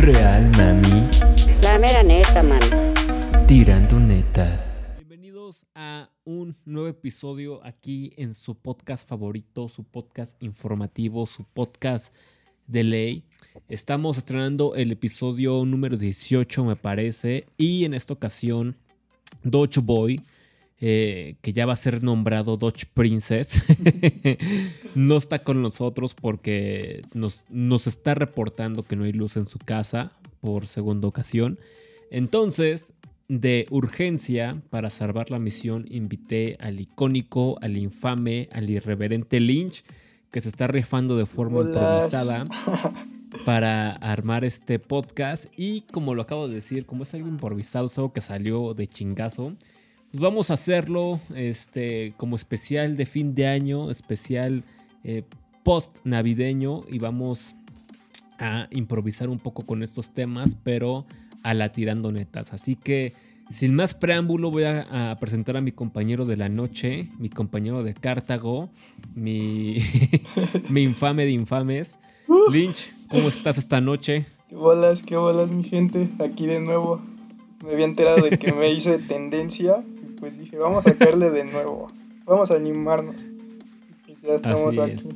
Real, mami. La mera neta, man. Tirando netas. Bienvenidos a un nuevo episodio aquí en su podcast favorito, su podcast informativo, su podcast de ley. Estamos estrenando el episodio número 18, me parece, y en esta ocasión, Dodge Boy, eh, que ya va a ser nombrado Dodge Princess, no está con nosotros porque nos, nos está reportando que no hay luz en su casa por segunda ocasión. Entonces, de urgencia, para salvar la misión, invité al icónico, al infame, al irreverente Lynch, que se está rifando de forma Hola. improvisada para armar este podcast. Y como lo acabo de decir, como es algo improvisado, es algo que salió de chingazo, pues vamos a hacerlo este, como especial de fin de año, especial eh, post navideño y vamos a improvisar un poco con estos temas, pero a la tirando netas. Así que sin más preámbulo voy a, a presentar a mi compañero de la noche, mi compañero de Cartago, mi, mi infame de infames. Lynch, ¿cómo estás esta noche? Qué bolas, qué bolas, mi gente. Aquí de nuevo. Me había enterado de que me hice tendencia. Pues dije, vamos a caerle de nuevo. Vamos a animarnos. Y ya estamos Así es. aquí.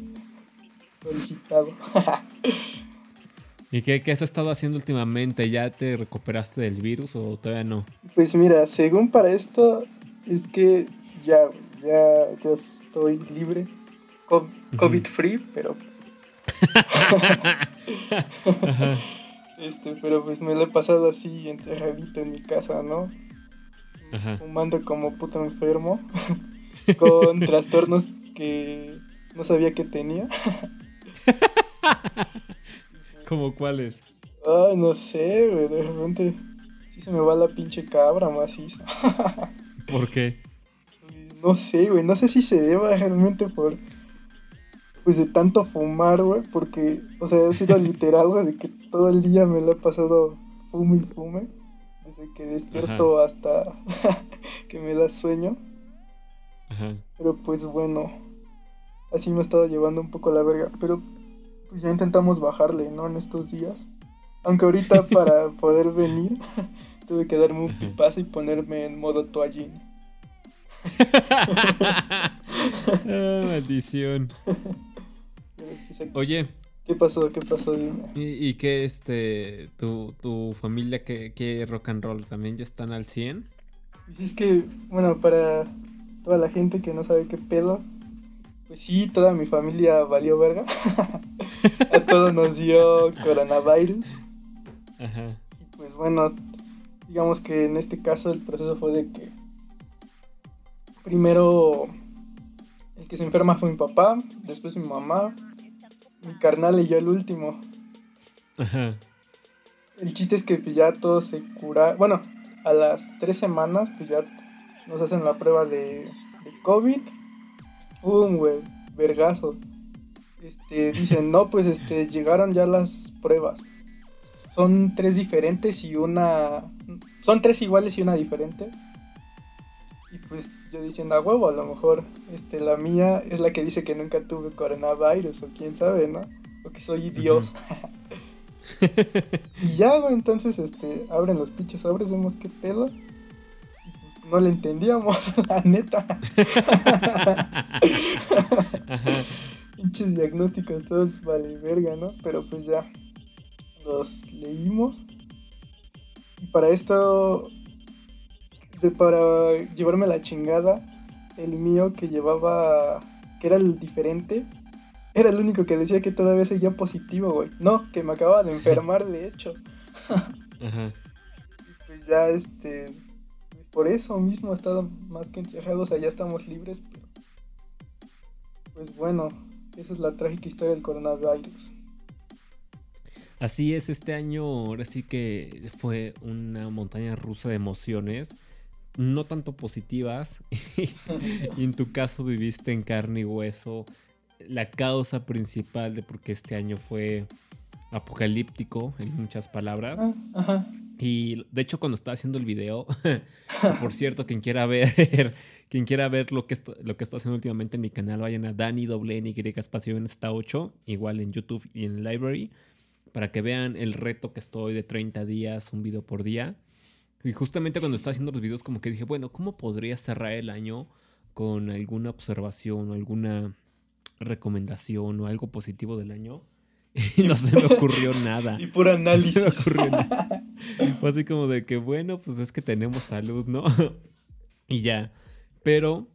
Solicitado. ¿Y qué, qué has estado haciendo últimamente? ¿Ya te recuperaste del virus o todavía no? Pues mira, según para esto, es que ya, ya, ya estoy libre. Co- COVID free, pero. este, pero pues me lo he pasado así encerradito en mi casa, ¿no? Ajá. fumando como puto enfermo, con trastornos que no sabía que tenía. ¿Cómo cuáles? Ay, no sé, güey, de repente sí se me va la pinche cabra maciza. ¿Por qué? No sé, güey, no sé si se deba realmente por, pues de tanto fumar, güey, porque, o sea, ha sido literal, güey, de que todo el día me lo he pasado fume y fume, desde que despierto hasta que me da sueño. Ajá. Pero pues bueno, así me he estado llevando un poco la verga. Pero pues ya intentamos bajarle, ¿no? En estos días. Aunque ahorita para poder venir tuve que darme un pipazo y ponerme en modo toallín. Ah, maldición. Pues, Oye, ¿Qué pasó? ¿Qué pasó? Dime. ¿y, y qué este tu, tu familia qué, qué rock and roll también ya están al 100? Pues es que, bueno, para toda la gente que no sabe qué pedo, pues sí, toda mi familia valió verga. A todos nos dio coronavirus. Ajá. Y pues bueno, digamos que en este caso el proceso fue de que primero el que se enferma fue mi papá, después mi mamá, mi carnal y yo el último. Ajá. El chiste es que pues, ya todos se curaron. Bueno, a las tres semanas pues ya nos hacen la prueba de, de COVID. ¡Pum, güey! Vergazo. Este, dicen, no, pues este, llegaron ya las pruebas. Son tres diferentes y una... Son tres iguales y una diferente. Y pues yo diciendo, a huevo, a lo mejor este, la mía es la que dice que nunca tuve coronavirus o quién sabe, ¿no? O que soy Dios. Y ya, güey, entonces, este, abren los pinches sobres, vemos qué pedo. Pues, no le entendíamos, la neta. Pinches diagnósticos todos vale verga, ¿no? Pero pues ya los leímos. Y para esto, de, para llevarme la chingada, el mío que llevaba, que era el diferente, era el único que decía que todavía seguía positivo, güey. No, que me acababa de enfermar, de hecho. Ajá. Y pues ya, este, por eso mismo he estado más que encerrado, o sea, ya estamos libres, pero pues bueno, esa es la trágica historia del coronavirus. Así es, este año ahora sí que fue una montaña rusa de emociones, no tanto positivas, y en tu caso viviste en carne y hueso la causa principal de por qué este año fue apocalíptico, en muchas palabras. Ah, ajá. Y de hecho, cuando estaba haciendo el video, por cierto, quien quiera ver, quien quiera ver lo que, esto- lo que estoy haciendo últimamente en mi canal, vayan a Dani doble N Y espacio en esta 8, igual en YouTube y en Library. para que vean el reto que estoy de 30 días, un video por día. Y justamente cuando estaba haciendo los videos como que dije, bueno, ¿cómo podría cerrar el año con alguna observación o alguna recomendación o algo positivo del año? Y no se me ocurrió nada. Y por análisis. No se me ocurrió nada. Fue así como de que, bueno, pues es que tenemos salud, ¿no? y ya. Pero,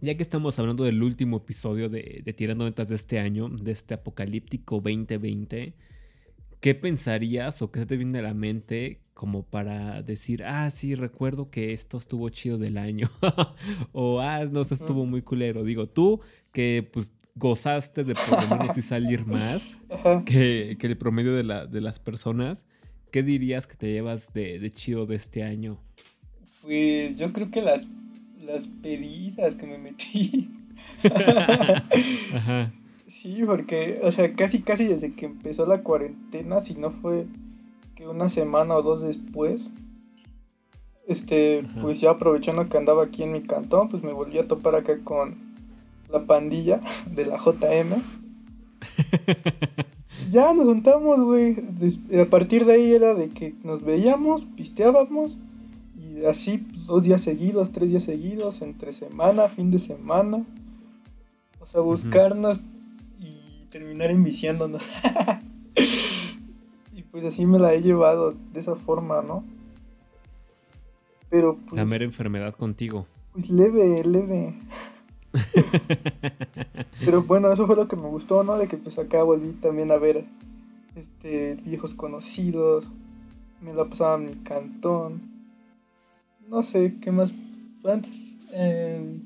ya que estamos hablando del último episodio de, de Tirando Netas de este año, de este apocalíptico 2020, ¿qué pensarías o qué se te viene a la mente como para decir, ah, sí, recuerdo que esto estuvo chido del año? o, ah, no, eso estuvo muy culero. Digo, tú que pues gozaste de por lo menos y salir más que, que el promedio de, la, de las personas, ¿qué dirías que te llevas de, de chido de este año? Pues yo creo que las, las pedizas que me metí. Ajá. Sí, porque, o sea, casi, casi desde que empezó la cuarentena, si no fue que una semana o dos después, este, Ajá. pues ya aprovechando que andaba aquí en mi cantón, pues me volví a topar acá con la pandilla de la JM. Ya nos juntamos, güey. A partir de ahí era de que nos veíamos, pisteábamos, y así pues, dos días seguidos, tres días seguidos, entre semana, fin de semana. O sea, buscarnos terminar enviciándonos. y pues así me la he llevado de esa forma, ¿no? Pero pues, La mera enfermedad contigo. pues leve, leve. Pero bueno, eso fue lo que me gustó, ¿no? De que pues acá volví también a ver este viejos conocidos. Me la pasaba en mi cantón. No sé, ¿qué más? Antes. eh,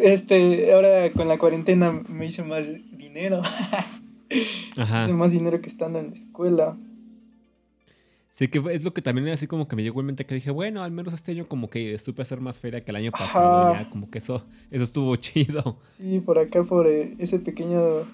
este, ahora con la cuarentena me hice más dinero. Ajá. hice más dinero que estando en la escuela. Sí, que es lo que también así como que me llegó en mente que dije, bueno, al menos este año como que supe hacer más feria que el año pasado. Ya, como que eso, eso estuvo chido. Sí, por acá, por eh, ese pequeño.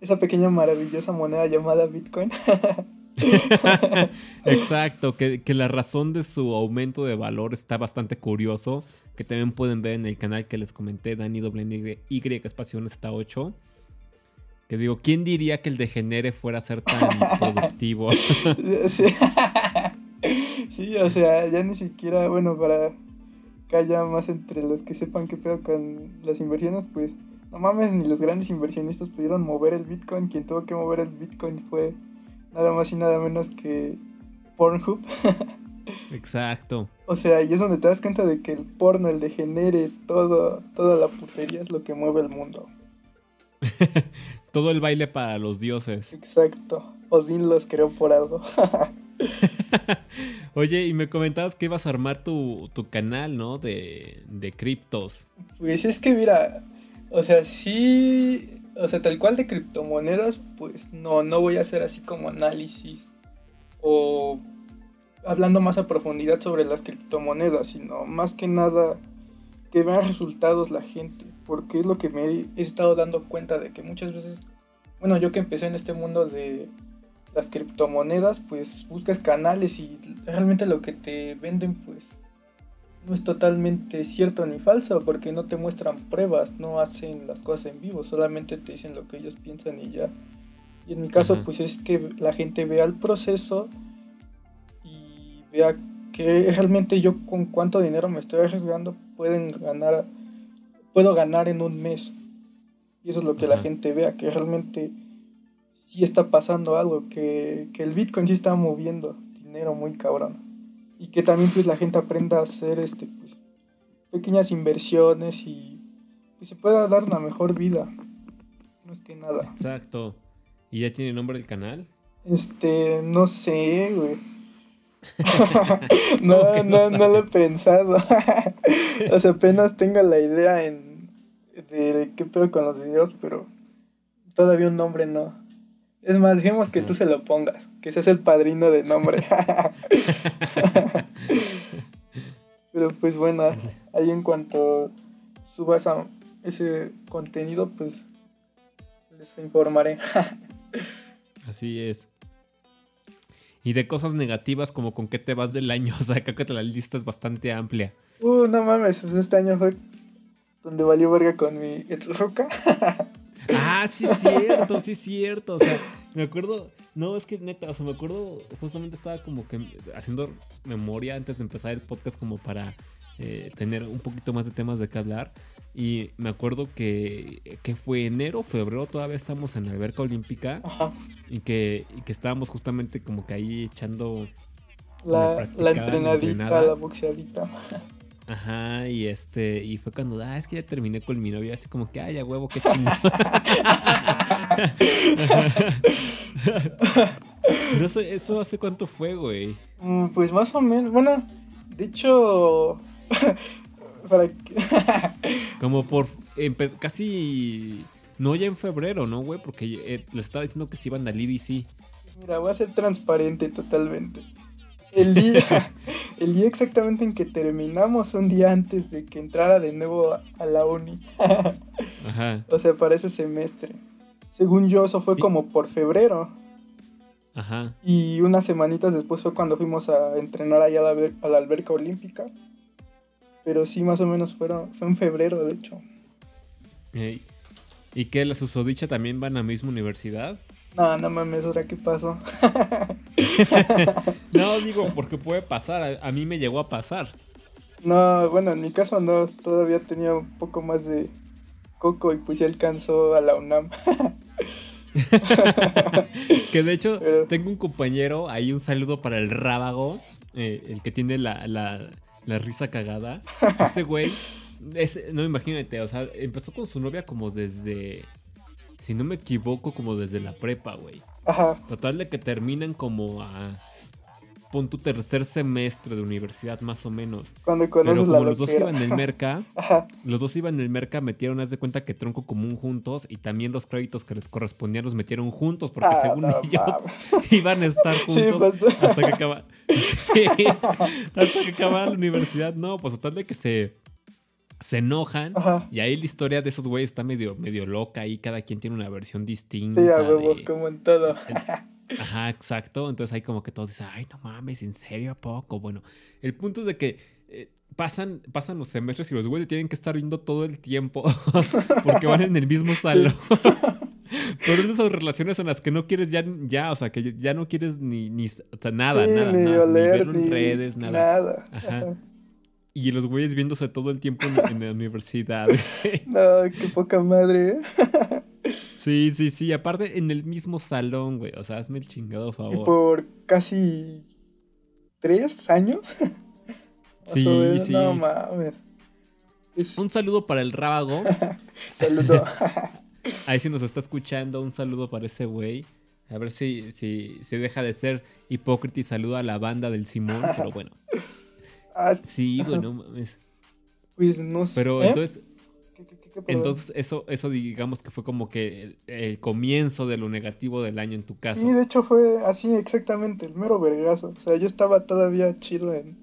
Esa pequeña maravillosa moneda llamada Bitcoin. Exacto, que, que la razón de su aumento de valor está bastante curioso, que también pueden ver en el canal que les comenté, Dani Y, y espacio hasta 8. Que digo, ¿quién diría que el degenere fuera a ser tan productivo? sí. Sí, o sea, ya ni siquiera, bueno, para que haya más entre los que sepan qué pedo con las inversiones, pues no mames, ni los grandes inversionistas pudieron mover el Bitcoin. Quien tuvo que mover el Bitcoin fue nada más y nada menos que Pornhub. Exacto. O sea, y es donde te das cuenta de que el porno, el degenere, todo, toda la putería es lo que mueve el mundo. Todo el baile para los dioses. Exacto. Odín los creó por algo. Oye, y me comentabas que ibas a armar tu, tu canal, ¿no? De, de criptos. Pues es que mira, o sea, sí, o sea, tal cual de criptomonedas, pues no, no voy a hacer así como análisis o hablando más a profundidad sobre las criptomonedas, sino más que nada que vean resultados la gente, porque es lo que me he estado dando cuenta de que muchas veces, bueno, yo que empecé en este mundo de las criptomonedas, pues buscas canales y realmente lo que te venden, pues no es totalmente cierto ni falso porque no te muestran pruebas, no hacen las cosas en vivo, solamente te dicen lo que ellos piensan y ya. Y en mi caso, pues es que la gente vea el proceso y vea que realmente yo con cuánto dinero me estoy arriesgando pueden ganar, puedo ganar en un mes. Y eso es lo que la gente vea, que realmente sí está pasando algo, que, que el Bitcoin sí está moviendo dinero muy cabrón y que también pues la gente aprenda a hacer este pues pequeñas inversiones y pues, se pueda dar una mejor vida más que nada. Exacto. ¿Y ya tiene nombre el canal? este no sé güey. No ¿Cómo que no no no lo he pensado. O sea apenas tengo la idea en de qué pedo con los videos pero todavía un nombre no es más dejemos que tú se lo pongas que seas el padrino de nombre Pero pues bueno, ahí en cuanto subas a ese contenido, pues les informaré. Así es. Y de cosas negativas, como con qué te vas del año. O sea, creo que la lista es bastante amplia. uh, no mames, pues este año fue donde valió verga con mi ex roca. Ah, sí es cierto, sí es cierto. O sea, me acuerdo, no, es que neta, o sea, me acuerdo, justamente estaba como que haciendo memoria antes de empezar el podcast como para eh, tener un poquito más de temas de qué hablar. Y me acuerdo que, que fue enero, febrero, todavía estamos en la alberca olímpica Ajá. y que, y que estábamos justamente como que ahí echando La, entrenadita, entrenada. la boxeadita. Ajá, y este, y fue cuando, ah, es que ya terminé con mi novia, así como que, ay, a huevo, qué chingón. Pero eso, eso hace cuánto fue, güey. Mm, Pues más o menos. Bueno, de hecho. para Como por casi, no ya en febrero, ¿no, güey? Porque eh, les estaba diciendo que se iban al IBC. Mira, voy a ser transparente totalmente. El día, el día exactamente en que terminamos, un día antes de que entrara de nuevo a, la uni. Ajá, o sea, para ese semestre. Según yo, eso fue como por febrero. ajá. Y unas semanitas después fue cuando fuimos a entrenar allá a la, alber- a la alberca olímpica. Pero sí, más o menos fueron, fue en febrero, de hecho. ¿Y que la susodicha también van a la misma universidad? No, no mames, ahora qué pasó. No, digo, porque puede pasar. A, mí me llegó a pasar. No, bueno, en mi caso no, todavía tenía un poco más de coco y pues ya alcanzó a la UNAM. Que de hecho, Pero- tengo un compañero, ahí un saludo para el rábago, eh, el que tiene la, la- la risa cagada. Ese güey, ese- no imagínate, o sea, empezó con su novia como desde, si no me equivoco, como desde la prepa, güey. Ajá, Total de que terminan como a, pon tu tercer semestre de universidad más o menos. cuando Pero conoces la como los dos iban en el merca, Ajá, los dos iban en el merca, metieron, haz de cuenta que tronco común juntos y también los créditos que les correspondían los metieron juntos porque Ah, según no ellos mames. iban a estar Sí, juntos pues- hasta que acaba Sí, hasta que acababa la universidad. No, pues total de que se se enojan Ajá. y ahí la historia de esos güeyes está medio medio loca y cada quien tiene una versión distinta. sí, a huevo, de- como en todo. Ajá, exacto. Entonces ahí como que todos dicen, ay, no mames, ¿en serio a poco? Bueno, el punto es de que eh, pasan, pasan los semestres y los güeyes tienen que estar viendo todo el tiempo porque van en el mismo salón. Pero es de esas relaciones en las que no quieres ya, ya, o sea, que ya no quieres ni, ni o sea, nada, sí, nada, ni nada, oler, ni en redes, nada. nada. Ajá. Y los güeyes viéndose todo el tiempo en, en la universidad. No, qué poca madre. ¿eh? sí, sí, sí. Aparte, en el mismo salón, güey. O sea, hazme el chingado Y favor. por casi tres años. Sí, sí. No mames. Es- Un saludo para el rábago. Saludo. Ahí sí nos está escuchando, un saludo para ese güey. A ver si, si se deja de ser hipócrita y saluda a la banda del Simón, pero bueno. Ah, Sí, bueno, mames. pues no sé. Pero entonces, ¿Qué, qué, entonces eso, eso digamos que fue como que el, el comienzo de lo negativo del año en tu caso. Sí, de hecho fue así exactamente, el mero vergazo. O sea, yo estaba todavía chido en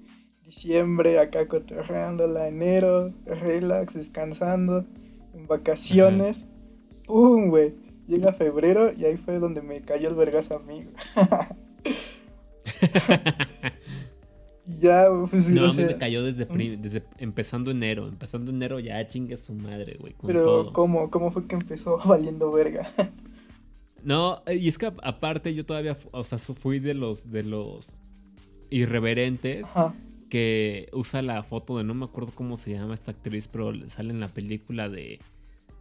diciembre, acá cotorreándola, enero, relax, descansando, en vacaciones. ¡Pum, güey! Llega febrero y ahí fue donde me cayó el vergazo a mí. y ya, pues, No, o a mí me cayó desde, prim- desde empezando enero. Empezando enero ya chingue su madre, güey, con pero todo. ¿cómo, ¿cómo fue que empezó valiendo verga? No, eh, y es que aparte yo todavía, o sea, fui de los, de los irreverentes Ajá. que usa la foto de no me acuerdo cómo se llama esta actriz, pero le sale en la película de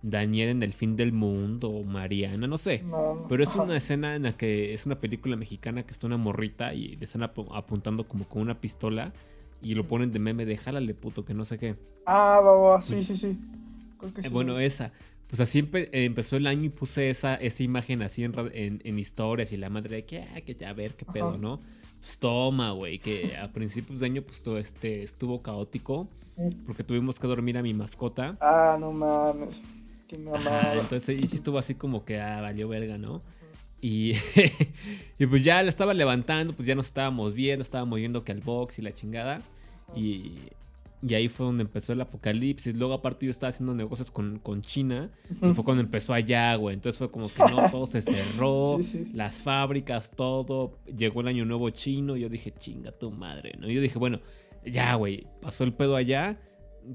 Daniel en el fin del mundo o Mariana, no sé. No, Pero es una escena en la que es una película mexicana que está una morrita y le están apu- apuntando como con una pistola y lo ponen de meme de jálale puto que no sé qué. Ah, va, va, sí, sí, sí. Creo que Eh, sí. Bueno, esa. Pues así empe- empezó el año y puse esa, esa imagen así en, en, en historias y la madre de que, ah, que a ver qué pedo. ¿no? Pues toma, güey, que a principios de año pues todo este estuvo caótico porque tuvimos que dormir a mi mascota. Ah, no mames. Qué entonces y sí estuvo así como que, ah, valió verga, ¿no? Y, y pues ya la estaba levantando, pues ya nos estábamos viendo, estábamos yendo que al box y la chingada. Y, y ahí fue donde empezó el apocalipsis. Luego, aparte, yo estaba haciendo negocios con, con China. Y fue cuando empezó allá, güey. Entonces fue como que no, todo se cerró. Sí, sí. Las fábricas, todo. Llegó el año nuevo chino. Y yo dije, chinga tu madre, ¿no? Y yo dije, bueno, ya, güey. Pasó el pedo allá.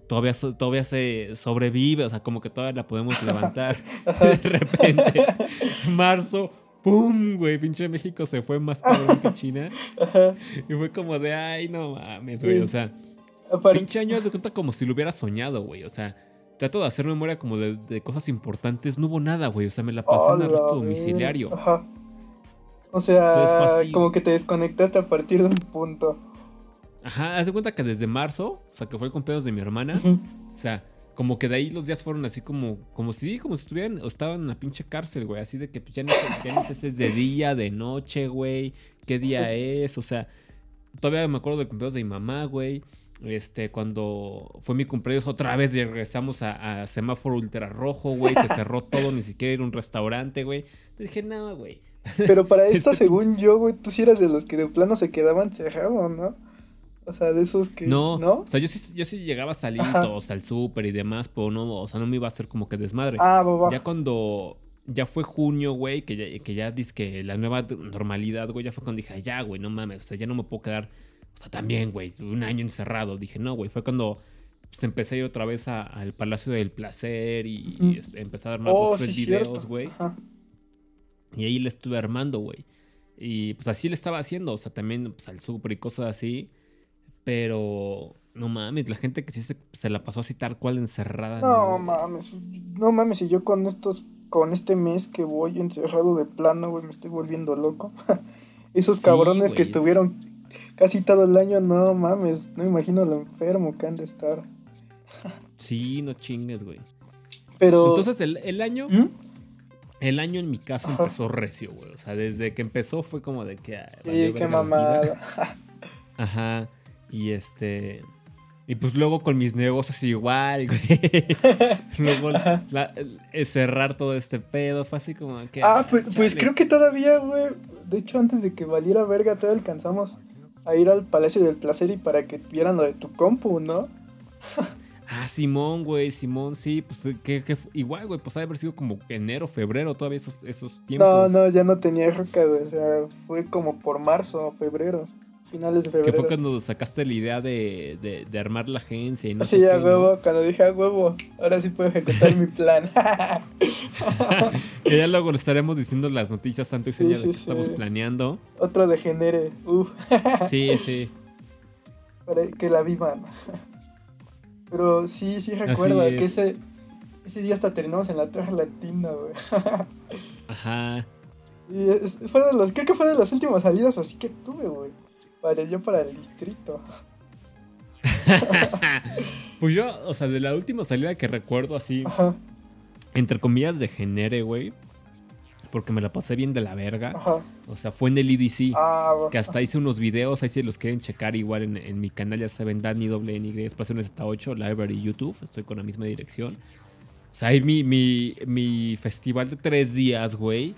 Todavía, todavía se sobrevive, o sea, como que todavía la podemos levantar. de repente, marzo, ¡pum! Güey, pinche México se fue más cabrón que China. Y fue como de, ay, no mames, güey. O sea, pinche año de cuenta como si lo hubiera soñado, güey. O sea, trato de hacer memoria como de, de cosas importantes. No hubo nada, güey. O sea, me la pasé en ¡Hola, arresto domiciliario. Ajá. O sea, como que te desconectaste a partir de un punto. Ajá, haz de cuenta que desde marzo, o sea, que fue el cumpleaños de mi hermana. O sea, como que de ahí los días fueron así como, como si, como si estuvieran, o estaban en la pinche cárcel, güey. Así de que pues, ya ni, sé- ya ni sé si es de día, de noche, güey. ¿Qué día es? O sea, todavía me acuerdo del cumpleaños de mi mamá, güey. Este, cuando fue mi cumpleaños, otra vez regresamos a, a semáforo ultra rojo, güey. Se cerró todo, ni siquiera ir a un restaurante, güey. Entonces dije, no, güey. Pero para esto, Este según yo, güey, tú sí eras de los que de plano se quedaban cerrados, ¿no? O sea, de esos que. No, ¿No? o sea, yo sí, yo sí llegaba a salir Ajá. todos al súper y demás, pero no, o sea, no me iba a hacer como que desmadre. Ah, boba. Ya cuando ya fue junio, güey, que ya, que ya dices que la nueva normalidad, güey, ya fue cuando dije, "Ay, ya, güey, no mames, o sea, ya no me puedo quedar, o sea, también, güey, un año encerrado. Dije, no, güey, fue cuando pues, empecé a ir otra vez al Palacio del Placer y, este, empecé a armar Oh, los sí, tres cierto. videos, güey. Y ahí le estuve armando, güey. Y pues así le estaba haciendo, o sea, también pues, al súper y cosas así. Pero no mames, la gente que sí se, se la pasó así tal cual encerrada. No mames, no mames, y yo con estos, con este mes que voy encerrado de plano, güey, me estoy volviendo loco. Esos Sí, cabrones que estuvieron casi todo el año, no mames, no me imagino lo enfermo que han de estar. Sí, no chingues, güey. Pero. Entonces el, el año, ¿Mm? el año en mi caso Ajá. empezó recio, güey. O sea, desde que empezó fue como de que. ay, Sí, qué mamada. Ajá. Y este. Y pues luego con mis negocios igual, güey. luego la- el- cerrar todo este pedo fue así como que. Ah, pues, pues chale. creo que todavía, güey. De hecho, antes de que valiera verga, todavía alcanzamos a ir al Palacio del Placer y para que vieran lo de tu compu, ¿no? Ah, Simón, güey, Simón, sí, pues que, que igual, güey, pues ha de haber sido como enero, febrero, todavía esos, esos tiempos. No, no, ya no tenía roca, güey. O sea, fue como por marzo, febrero. Finales de Que febrero. fue cuando sacaste la idea de, de, de armar la agencia y no Sí, sé a qué, ¿no? huevo, cuando dije a huevo, ahora sí puedo ejecutar mi plan. Y ya luego le estaremos diciendo las noticias tanto y Sí, señal sí, de que sí. estamos planeando. Otro degenere, uff, Sí, sí. para que la vivan. Pero sí, sí recuerdo es. que ese, ese día hasta terminamos en la Torre Latina, güey. Ajá. Y es- fue de los, creo que fue de las últimas salidas así que tuve, güey. Para yo para el distrito. pues yo, o sea, de la última salida que recuerdo así, Ajá, entre comillas, de genere, güey. Porque me la pasé bien de la verga. ajá. O sea, fue en el EDC. Ah. Que hasta hice unos videos, ahí si los quieren checar igual en, en mi canal, ya saben, Dani doble N Y espacio hasta 8, Library YouTube, estoy con la misma dirección. O sea, ahí mi, mi, mi festival de tres días, güey,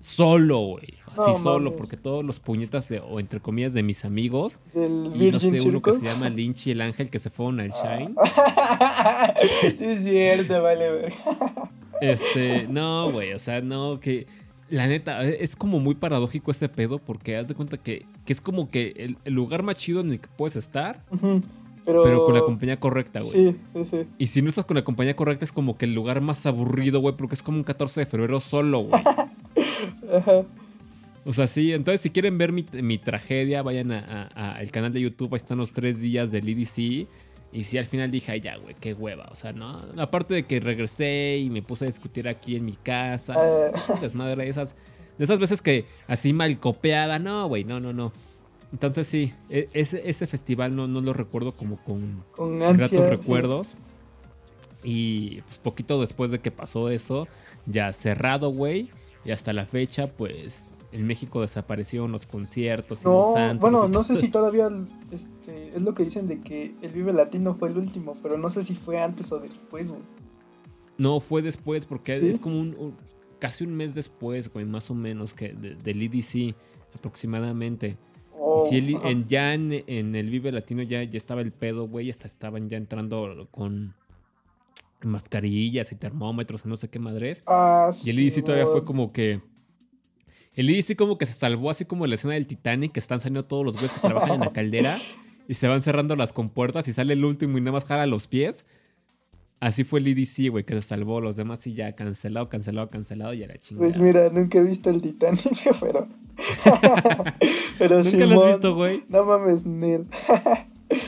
solo, güey. Así No solo, porque todos los puñetas de, o entre comillas, de mis amigos, Del y no sé, uno que se llama Lynch y el Ángel que se fueron al Shine. sí, es cierto, vale, güey. Este, no, güey, o sea, no, que la neta, es como muy paradójico este pedo porque haz de cuenta que, que es como que el, el lugar más chido en el que puedes estar, Pero, pero con la compañía correcta, güey. Sí, sí, sí. Y si no estás con la compañía correcta es como que el lugar más aburrido, güey, porque es como un 14 de febrero solo, güey. Ajá. O sea, sí, entonces si quieren ver mi, mi tragedia, vayan a- a- a- al canal de YouTube, ahí están los tres días del EDC. Y sí, al final dije, ay, ya, güey, qué hueva. O sea, no. Aparte de que regresé y me puse a discutir aquí en mi casa. Ah. esas desmadre, esas, de esas veces que así mal copiada, no, güey, no, no, no. Entonces sí, e- ese, ese festival no, no lo recuerdo como con Con ansia. gratos sí. recuerdos. Y pues poquito después de que pasó eso, ya cerrado, güey. Y hasta la fecha, pues en México desaparecieron los conciertos y No, los antros bueno, y no sé si todavía este, es lo que dicen de que el Vive Latino fue el último, pero no sé si fue antes o después, güey. No, fue después, porque ¿Sí? es como un, un- casi un mes después, güey, más o menos, que de- del EDC aproximadamente. Oh, Y si el- en, ya en, en el Vive Latino ya, ya estaba el pedo, güey, hasta estaban ya entrando con mascarillas y termómetros y no sé qué madres. Ah, Y el sí, EDC todavía fue como que. El EDC como que se salvó así como la escena del Titanic, que están saliendo todos los güeyes que trabajan en la caldera. y se van cerrando las compuertas y sale el último y nada más jala los pies. Así fue el EDC, güey, que se salvó. Los demás sí ya cancelado, cancelado, cancelado y era chingada. Pues mira, nunca he visto el Titanic, pero. pero ¿Nunca lo has visto, güey? No mames, Nel.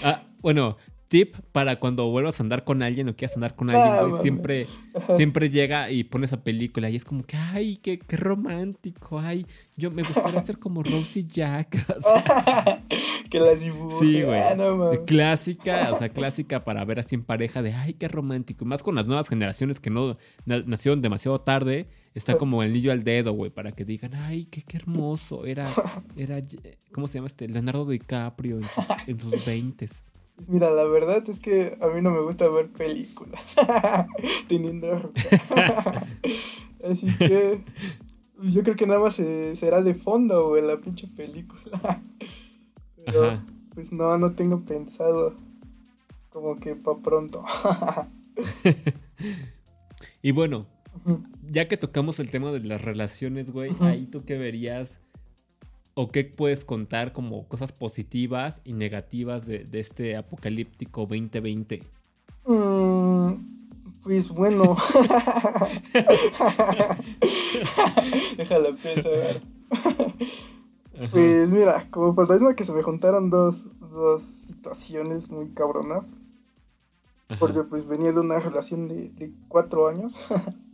Ah, bueno, tip para cuando vuelvas a andar con alguien o quieras andar con Ah, alguien, güey, siempre, siempre llega y pone esa película y es como que, ay, qué, qué romántico, ay, yo me gustaría ser como Rosie Jack. O sea, que las dibuje. Sí, güey. Ah, no clásica, o sea, clásica para ver así en pareja de, ay, qué romántico. Y más con las nuevas generaciones que no na- nacieron demasiado tarde, está como el anillo al dedo, güey, para que digan, ay, qué, qué hermoso. Era, era, ¿cómo se llama este? Leonardo DiCaprio en sus, en sus 20 Pues Mira, la verdad es que a mí no me gusta ver películas teniendo ropa. Así que yo creo que nada más se- será de fondo, güey, la pinche película. Pero Ajá. pues no, no tengo pensado como que pa' pronto. Y bueno, ya que tocamos el tema de las relaciones, güey, ahí tú qué verías o qué puedes contar como cosas positivas y negativas de, de este apocalíptico 2020. Mm, pues bueno. Déjala pensar. Pues mira, como por lo mismo que se me juntaron dos, dos situaciones muy cabronas. Ajá. Porque pues venía de una relación de, de cuatro años.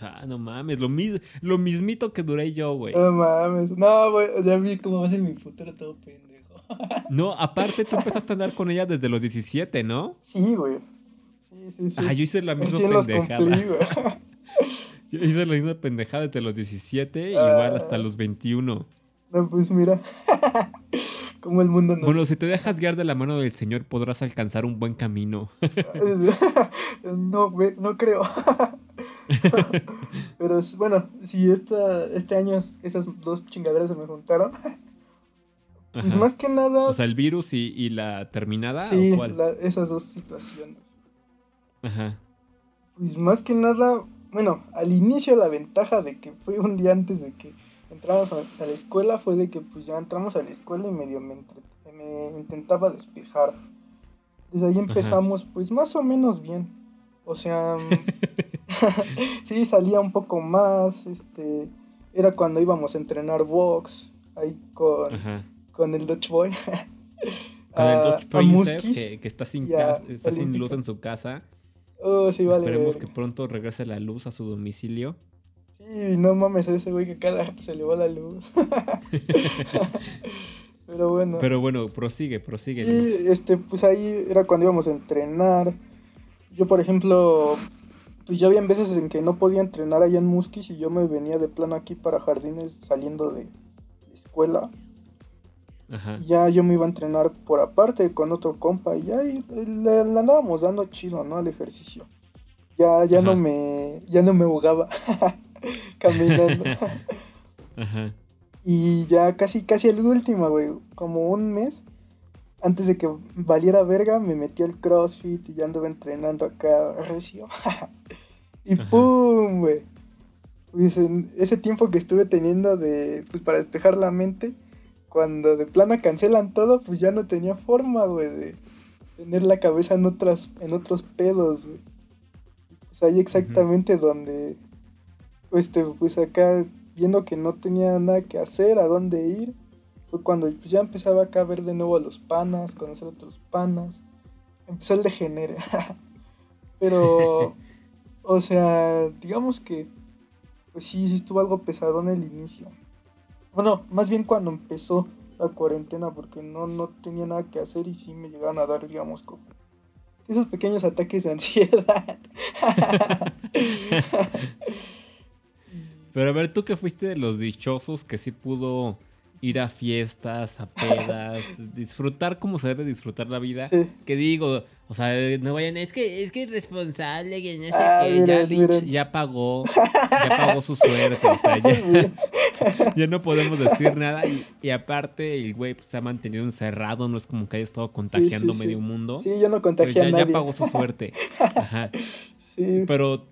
Ah, no mames, lo, mis- lo mismito que duré yo, güey. No mames. No, güey, ya vi cómo va a ser mi futuro todo pendejo. No, aparte tú empezaste a andar con ella desde los 17, ¿no? Sí, güey. Sí, sí, sí. Ah, yo hice la misma los pendejada. cumplí. Yo hice la misma pendejada desde los 17 Ah. igual hasta los 21. No, pues mira. Cómo el mundo nos... Bueno, si te dejas guiar de la mano del Señor podrás alcanzar un buen camino. no, no creo. Pero bueno, si esta, este año esas dos chingaderas se me juntaron, pues Ajá. más que nada, O sea, el virus y, y la terminada sí, o cuál? la- esas dos situaciones. Ajá. Pues más que nada, bueno, al inicio la ventaja de que fue un día antes de que entramos a, la escuela fue de que pues ya entramos a la escuela y medio me, me intentaba despejar. Desde ahí empezamos pues más o menos bien. O sea, sí salía un poco más, este, era cuando íbamos a entrenar box ahí con, con el Dutch Boy. Con el A- a Pacer, Muskis que, que está sin a está sin luz en su casa. Oh, sí, vale. Esperemos que pronto regrese la luz a su domicilio. Sí, no mames, a ese güey que cada rato se le va la luz. Pero bueno. Pero bueno, prosigue, prosigue. sí, este, pues ahí era cuando íbamos a entrenar. Yo, por ejemplo, pues ya había veces en que no podía entrenar allá en Musquis y yo me venía de plano aquí para jardines saliendo de escuela. Ajá. Y ya yo me iba a entrenar por aparte con otro compa y ya y le, le andábamos dando chido, ¿no? Al ejercicio. Ya, ya no me, ya no me ahogaba caminando. Ajá. Y ya casi, casi el último, güey. Como un mes. Antes de que valiera verga, me metí al CrossFit y ya anduve entrenando acá recio. y. ¡pum! güey. Pues en ese tiempo que estuve teniendo de. Pues para despejar la mente. Cuando de plano cancelan todo, pues ya no tenía forma, güey, de tener la cabeza en otras, en otros pedos, güey. Pues ahí exactamente donde. Este, pues acá viendo que no tenía nada que hacer, a dónde ir, fue cuando pues, ya empezaba acá a ver de nuevo a los panas, conocer a otros panas. Empezó el degenere. Pero, o sea, digamos que, pues sí, sí estuvo algo pesadón el inicio. Bueno, más bien cuando empezó la cuarentena, porque no, no tenía nada que hacer y sí me llegaron a dar, digamos, como esos pequeños ataques de ansiedad. Pero a ver, tú que fuiste de los dichosos que sí pudo ir a fiestas, a pedas, disfrutar como se debe disfrutar la vida. Sí. Que digo, o sea, no vayan, es que es que irresponsable, que no sé Ah, qué, ya, ya pagó, ya pagó su suerte, o sea, ya, ya no podemos decir nada. Y, y aparte, el güey pues, se ha mantenido encerrado, no es como que haya estado contagiando sí. medio mundo. Sí, yo no pero contagié ya, a ya nadie. pagó su suerte. Ajá. Sí. Pero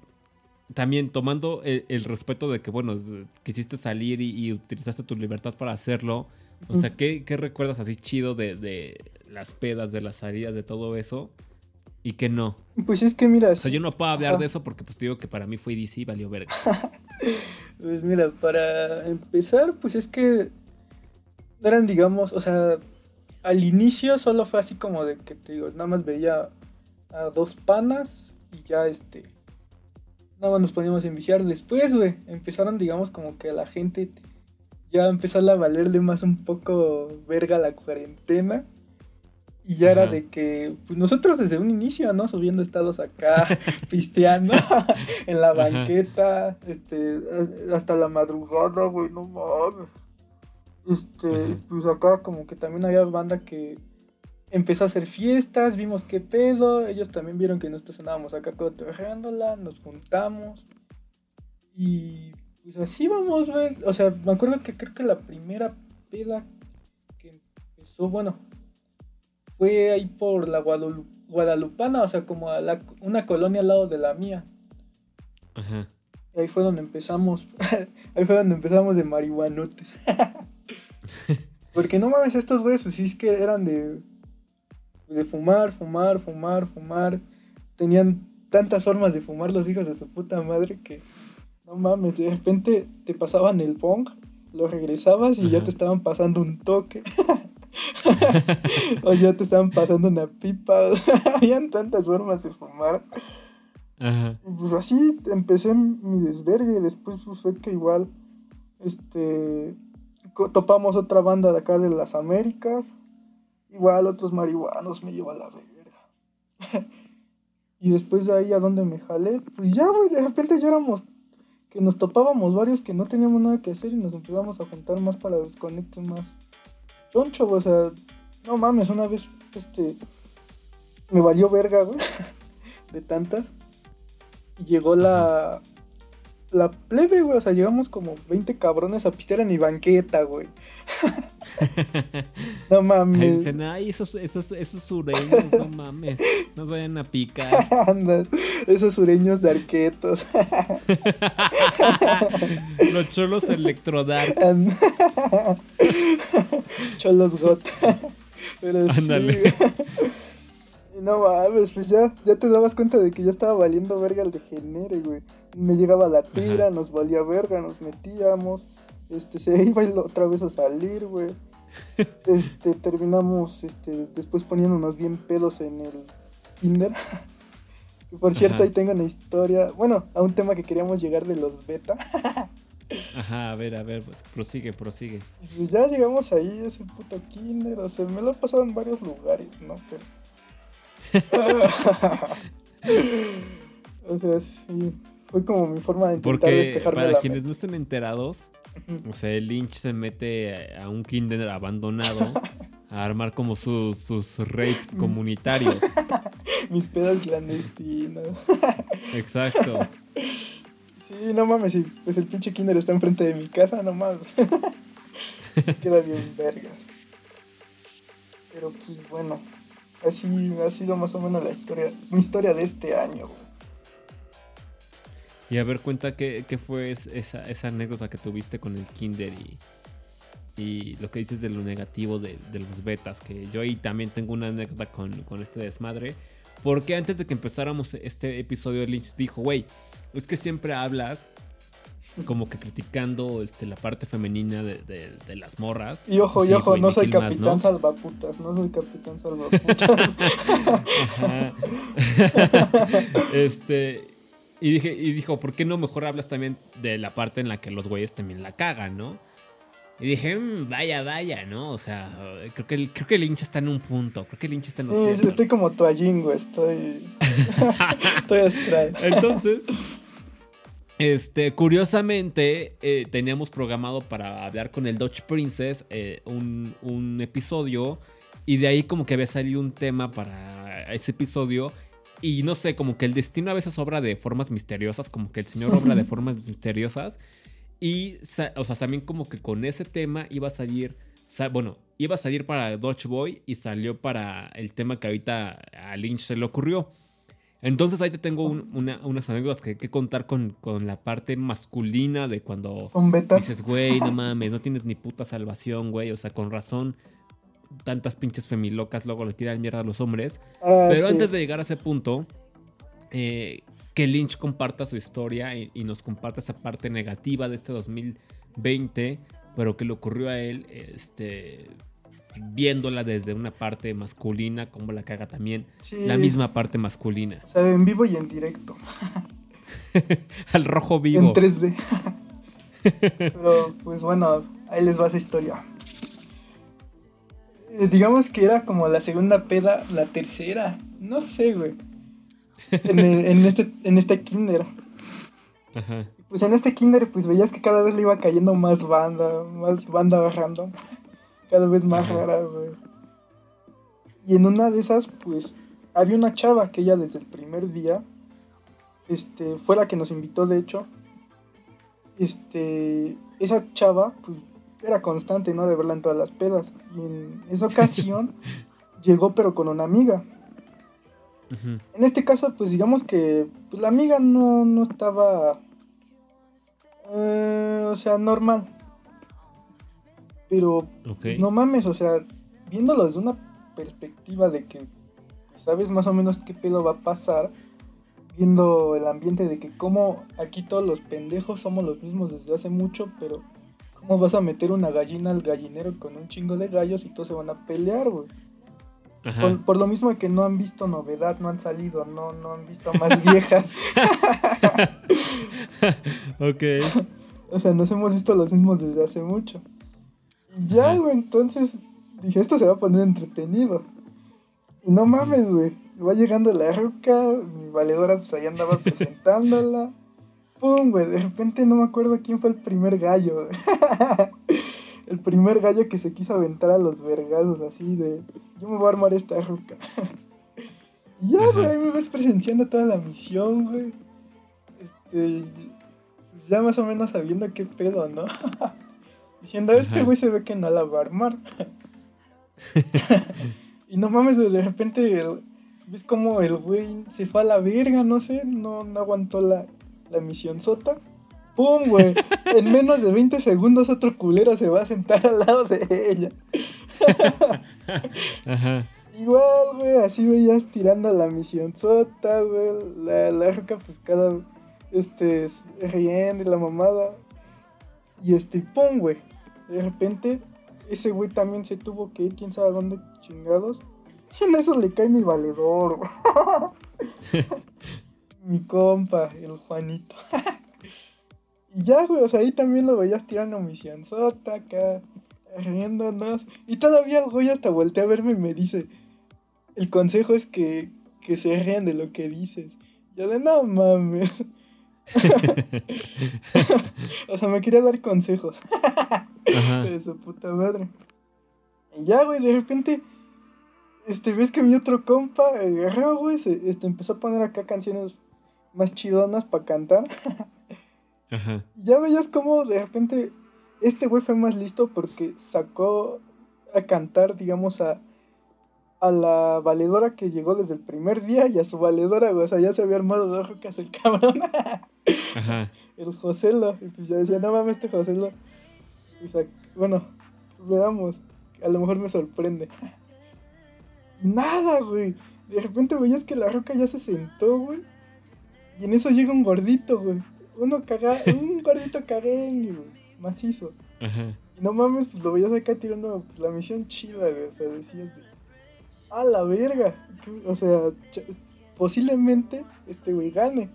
también tomando el, el respeto de que, bueno, quisiste salir y, y utilizaste tu libertad para hacerlo, O sea, ¿qué, qué recuerdas así chido de, de las pedas, de las salidas, de todo eso? Y que no. Pues es que mira. O sea, yo no puedo hablar de eso porque pues te digo que para mí fue DC y valió verga. pues mira, para empezar, pues es que eran, digamos, o sea, al inicio solo fue así como de que te digo, nada más veía a dos panas y ya este. Nada más nos poníamos a enviciar. Después, güey, empezaron, digamos, como que la gente ya empezó a valerle más un poco verga la cuarentena. Y ya era de que, pues nosotros desde un inicio, ¿no? Subiendo estados acá, pisteando en la banqueta, este, hasta la madrugada, güey, no mames. Este, pues acá como que también había banda que empezó a hacer fiestas, vimos qué pedo, ellos también vieron que nosotros andábamos acá cotorreándola, nos juntamos. Y pues así vamos, güey. O sea, me acuerdo que creo que la primera peda que empezó, bueno, fue ahí por la Guadalupana, o sea, como a la, una colonia al lado de la mía. Ajá. Y ahí fue donde empezamos, ahí fue donde empezamos de marihuanotes. Porque no mames, estos güeyes, pues sí es que eran de, de fumar, fumar, fumar, fumar. Tenían tantas formas de fumar los hijos de su puta madre que no mames, de repente te pasaban el pong, lo regresabas y ya te estaban pasando un toque. o ya te estaban pasando una pipa. Habían tantas formas de fumar. Ajá. Y pues así empecé mi desvergue. Después pues, fue que igual este topamos otra banda de acá de las Américas. Igual otros marihuanos me lleva a la verga. y después de ahí a donde me jalé, pues ya, güey, de repente ya éramos que nos topábamos varios que no teníamos nada que hacer y nos empezamos a juntar más para desconectar más choncho, o sea, no mames, una vez este me valió verga, güey, de tantas. Y llegó la la plebe, güey, o sea, llegamos como 20 cabrones a pistear en mi banqueta, güey. no mames. Dicen, ay, esos, esos, esos sureños, no mames. Nos vayan a picar. esos sureños de arquetos. Los cholos electrodar. cholos got. Pero Ándale. No mames, pues ya, ya te dabas cuenta de que ya estaba valiendo verga el degenere, güey. Me llegaba la tira, nos valía verga, nos metíamos este, se iba otra vez a salir, güey. Este, terminamos, este, después poniéndonos bien pedos en el kinder. Por cierto, ahí tengo una historia, bueno, a un tema que queríamos llegar de los beta. Ajá, a ver, a ver, pues, prosigue, prosigue. Y ya llegamos ahí, ese puto kinder, o sea, me lo he pasado en varios lugares, ¿no? Pero... o sea, sí, fue como mi forma de intentar Porque despejarme para quienes no estén enterados, o sea, el Lynch se mete a un kinder abandonado a armar como sus, sus rapes comunitarios. Mis pedos clandestinos. Exacto. Sí, no mames, sí, pues el pinche kinder está enfrente de mi casa, no mames. Queda bien vergas. Pero pues bueno, así ha sido más o menos la historia, mi historia de este año. Y a ver, cuenta qué, fue esa, esa, anécdota que tuviste con el Kinder y, y lo que dices de lo negativo de, los betas. Que yo ahí también tengo una anécdota con, este desmadre. Porque antes de que empezáramos este episodio, Lynch dijo, güey, es que siempre hablas como que criticando este, la parte femenina de, las morras. Y ojo, y ojo, no soy capitán salvaputas, no soy capitán salvaputas. este, y, dije, y dijo, ¿por qué no mejor hablas también de la parte en la que los güeyes también la cagan, no? Y dije, mm, vaya, vaya, ¿no? O sea, creo que, el, creo que el hincha está en un punto. Creo que el hincha está en un Sí, estoy como toallín, güey. Estoy. estoy astral. Entonces, este, curiosamente, eh, teníamos programado para hablar con el Dodge Princess eh, un, un episodio. Y de ahí, como que había salido un tema para ese episodio. Y no sé, como que el destino a veces obra de formas misteriosas, como que el Señor obra de formas misteriosas. Y, o sea, también como que con ese tema iba a salir, o sea, bueno, iba a salir para Dodge Boy y salió para el tema que ahorita a Lynch se le ocurrió. Entonces ahí te tengo un- una- unas anécdotas que, que contar con, con la parte masculina de cuando Son betas. dices, güey, no mames, no tienes ni puta salvación, güey. O sea, con razón, tantas pinches femilocas luego le tiran mierda a los hombres. Ah, Pero sí. antes de llegar a ese punto, eh, que Lynch comparta su historia y, y nos comparta esa parte negativa de este 2020, pero que le ocurrió a él, este, viéndola desde una parte masculina, como la caga también Sí. la misma parte masculina. O sea, en vivo y en directo. Al rojo vivo. En 3D. Pero, pues bueno, ahí les va esa historia. Eh, digamos que era como la segunda peda, la tercera. No sé, güey. En, el- en este, en este kinder. Ajá. Pues en este kinder, pues veías que cada vez le iba cayendo más banda, más banda random. Cada vez más rara, güey. Y en una de esas, pues, había una chava que ella desde el primer día, este, fue la que nos invitó, de hecho. Este, esa chava, pues, era constante, ¿no? De verla en todas las pedas. Y en esa ocasión, llegó pero con una amiga. En este caso, pues digamos que pues, la amiga no, no estaba. eh, o sea, normal. Pero Ok. no mames, o sea, viéndolo desde una perspectiva de que sabes más o menos qué pedo va a pasar, viendo el ambiente de que como aquí todos los pendejos somos los mismos desde hace mucho, pero ¿cómo vas a meter una gallina al gallinero con un chingo de gallos y todos se van a pelear, güey? Por lo mismo de que no han visto novedad, no han salido, no, no han visto más viejas. Ok. o sea, nos hemos visto los mismos desde hace mucho. Y ya, güey, entonces dije, esto se va a poner entretenido. Y no mames, güey. Va llegando la ruca, mi valedora pues ahí andaba presentándola. Pum, güey, de repente no me acuerdo quién fue el primer gallo. el primer gallo que se quiso aventar a los vergados así de, yo me voy a armar esta ruca. y ya, güey, ahí me vas presenciando toda la misión, güey. Este, pues ya más o menos sabiendo qué pedo, ¿no? Diciendo, este güey se ve que no la va a armar. y no mames, de repente el- ves como el güey se fue a la verga, no sé, no, no aguantó la, la misión sota. ¡Pum, güey! En menos de 20 segundos otro culero se va a sentar al lado de ella. Ajá. Igual, güey, así veías tirando la misión sota, güey. La, la roca, pues cada. Este, riendo y la mamada. Y este, pum, güey. De repente, ese güey también se tuvo que ir, quién sabe a dónde chingados. Y en eso le cae mi valedor, mi compa, el Juanito. y ya, güey, o sea, ahí también lo veías tirando misión sota acá, riéndonos. Y todavía el güey hasta voltea a verme y me dice: El consejo es que, que se rían de lo que dices. Yo de no mames. o sea, me quería dar consejos. De su puta madre. Y ya, güey, de repente, este, ves que mi otro compa agarró, güey, se, este, empezó a poner acá canciones más chidonas para cantar. Ajá. Y ya veías como de repente este güey fue más listo porque sacó a cantar, digamos, a, a la valedora que llegó desde el primer día y a su valedora, güey. O sea, ya se había armado dos rocas el cabrón. Ajá. el Joselo. Y pues ya decía, no mames, este Joselo. Y sac- bueno, veamos. A lo mejor me sorprende. Nada, güey. De repente veías que la roca ya se sentó, güey. Y en eso llega un gordito, güey. Uno caga, un gordito caguengue, güey. Macizo. Ajá. Y no mames, pues lo veías acá tirando pues, la misión chida, güey. O sea, decías de. ¡A la verga! O sea, posiblemente este güey gane.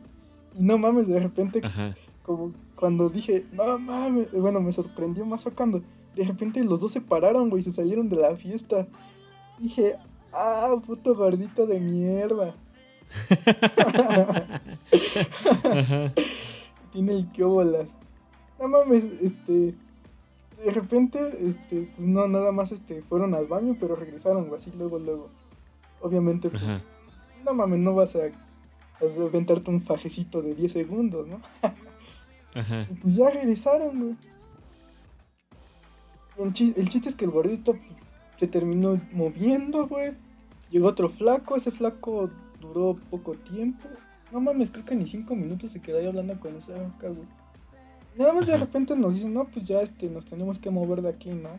Y no mames, de repente Ajá. como cuando dije, no mames, bueno, me sorprendió más cuando de repente los dos se pararon, güey, se salieron de la fiesta. Dije, ah, puto gordito de mierda. Ajá. Tiene el que bolas. No mames, este. De repente, este, pues no, nada más este, fueron al baño, pero regresaron, güey, así luego, luego. Obviamente, pues, no mames, no vas a, a aventarte un fajecito de 10 segundos, ¿no? Ajá. Y pues ya regresaron, güey. El, chi- el chiste es que el gordito pues, se terminó moviendo, güey. Llegó otro flaco, ese flaco duró poco tiempo. No mames, creo que ni cinco minutos se quedó ahí hablando con esa güey. Nada más de repente nos dicen, no, pues ya este, nos tenemos que mover de aquí, ¿no?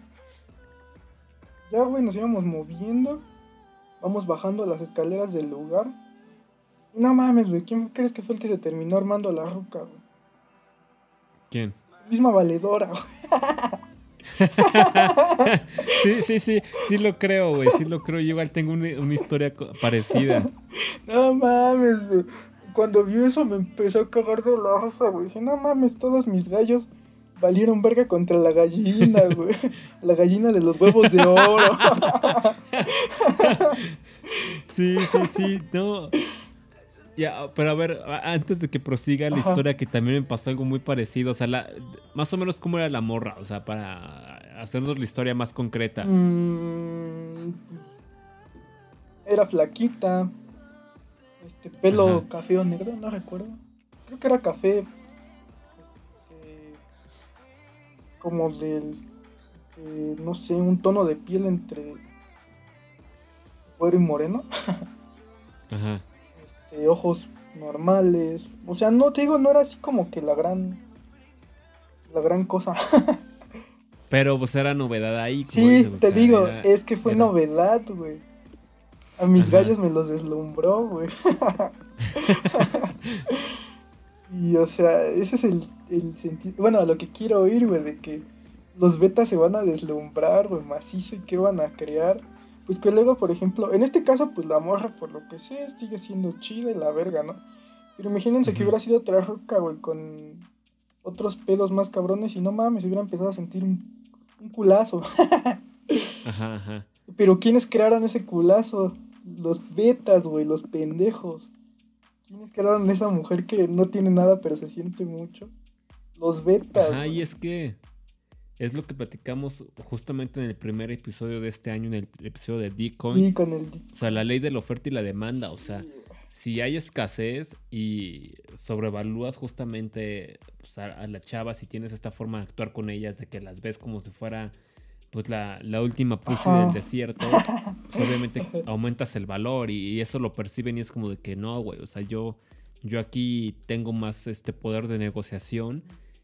Ya, güey, nos íbamos moviendo. Vamos bajando las escaleras del lugar. No mames, güey, ¿quién crees que fue el que se terminó armando la ruca, güey? ¿Quién? Misma valedora, güey. Sí, sí, sí, sí lo creo, güey, sí lo creo. Yo igual tengo una, una historia parecida. No mames, güey. Cuando vi eso me empezó a cagar de la risa, güey. Dije, no mames, todos mis gallos valieron verga contra la gallina, güey. La gallina de los huevos de oro. Sí, sí, sí, no. Ya, pero a ver, antes de que prosiga la Ajá. historia, que también me pasó algo muy parecido, o sea, la, más o menos cómo era la morra, o sea, para hacernos la historia más concreta. Mm, era flaquita. Este, pelo Ajá. café o negro, no recuerdo. Creo que era café. Este, como del. de, no sé, un tono de piel entre. Güero y moreno. Ajá. Ojos normales. O sea, no te digo, no era así como que la gran. La gran cosa. Pero pues era novedad ahí. como Sí, dices, o te sea, digo, era- es que fue era- novedad, güey. A mis Ajá. gallos me los deslumbró, güey. y o sea, ese es el, el sentido. Bueno, a lo que quiero oír, güey, de que los betas se van a deslumbrar, güey, macizo y qué van a crear. Pues que luego, por ejemplo, en este caso, pues la morra, por lo que sé, sigue siendo chida y la verga, ¿no? Pero imagínense que hubiera sido otra roca, güey, con otros pedos más cabrones y no mames, hubiera empezado a sentir un, un culazo. Ajá, ajá. Pero ¿quiénes crearon ese culazo? Los betas, güey, los pendejos. ¿Quiénes crearon esa mujer que no tiene nada pero se siente mucho? Los betas. Ajá, güey. y es que es lo que platicamos justamente en el primer episodio de este año, en el episodio de Decoin. Sí, con el... O sea, la ley de la oferta y la demanda, o sea, si hay escasez y sobrevalúas justamente pues, a, a la chava, si tienes esta forma de actuar con ellas, de que las ves como si fuera pues la, la última pussy del desierto, pues, obviamente aumentas el valor y, y eso lo perciben y es como de que no, güey, o sea, yo, yo aquí tengo más este poder de negociación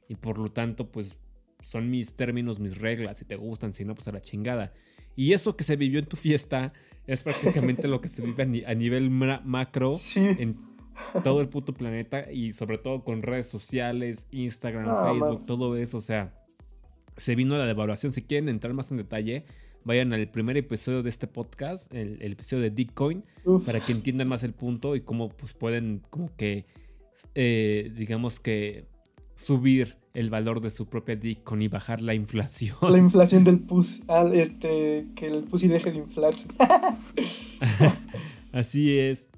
y por lo tanto, pues son mis términos, mis reglas, si te gustan, si no, pues a la chingada. Y eso que se vivió en tu fiesta es prácticamente lo que se vive a, ni- a nivel ma- macro Sí. en todo el puto planeta y sobre todo con redes sociales, Instagram, Ah, Facebook, todo eso, o sea, se vino la devaluación. Si quieren entrar más en detalle, vayan al primer episodio de este podcast, el, el episodio de Bitcoin, Uf. para que entiendan más el punto y cómo pues pueden como que, eh, digamos que subir el valor de su propia Bitcoin y bajar la inflación. La inflación del pus. ah, este, que el pussy deje de inflarse. Así es.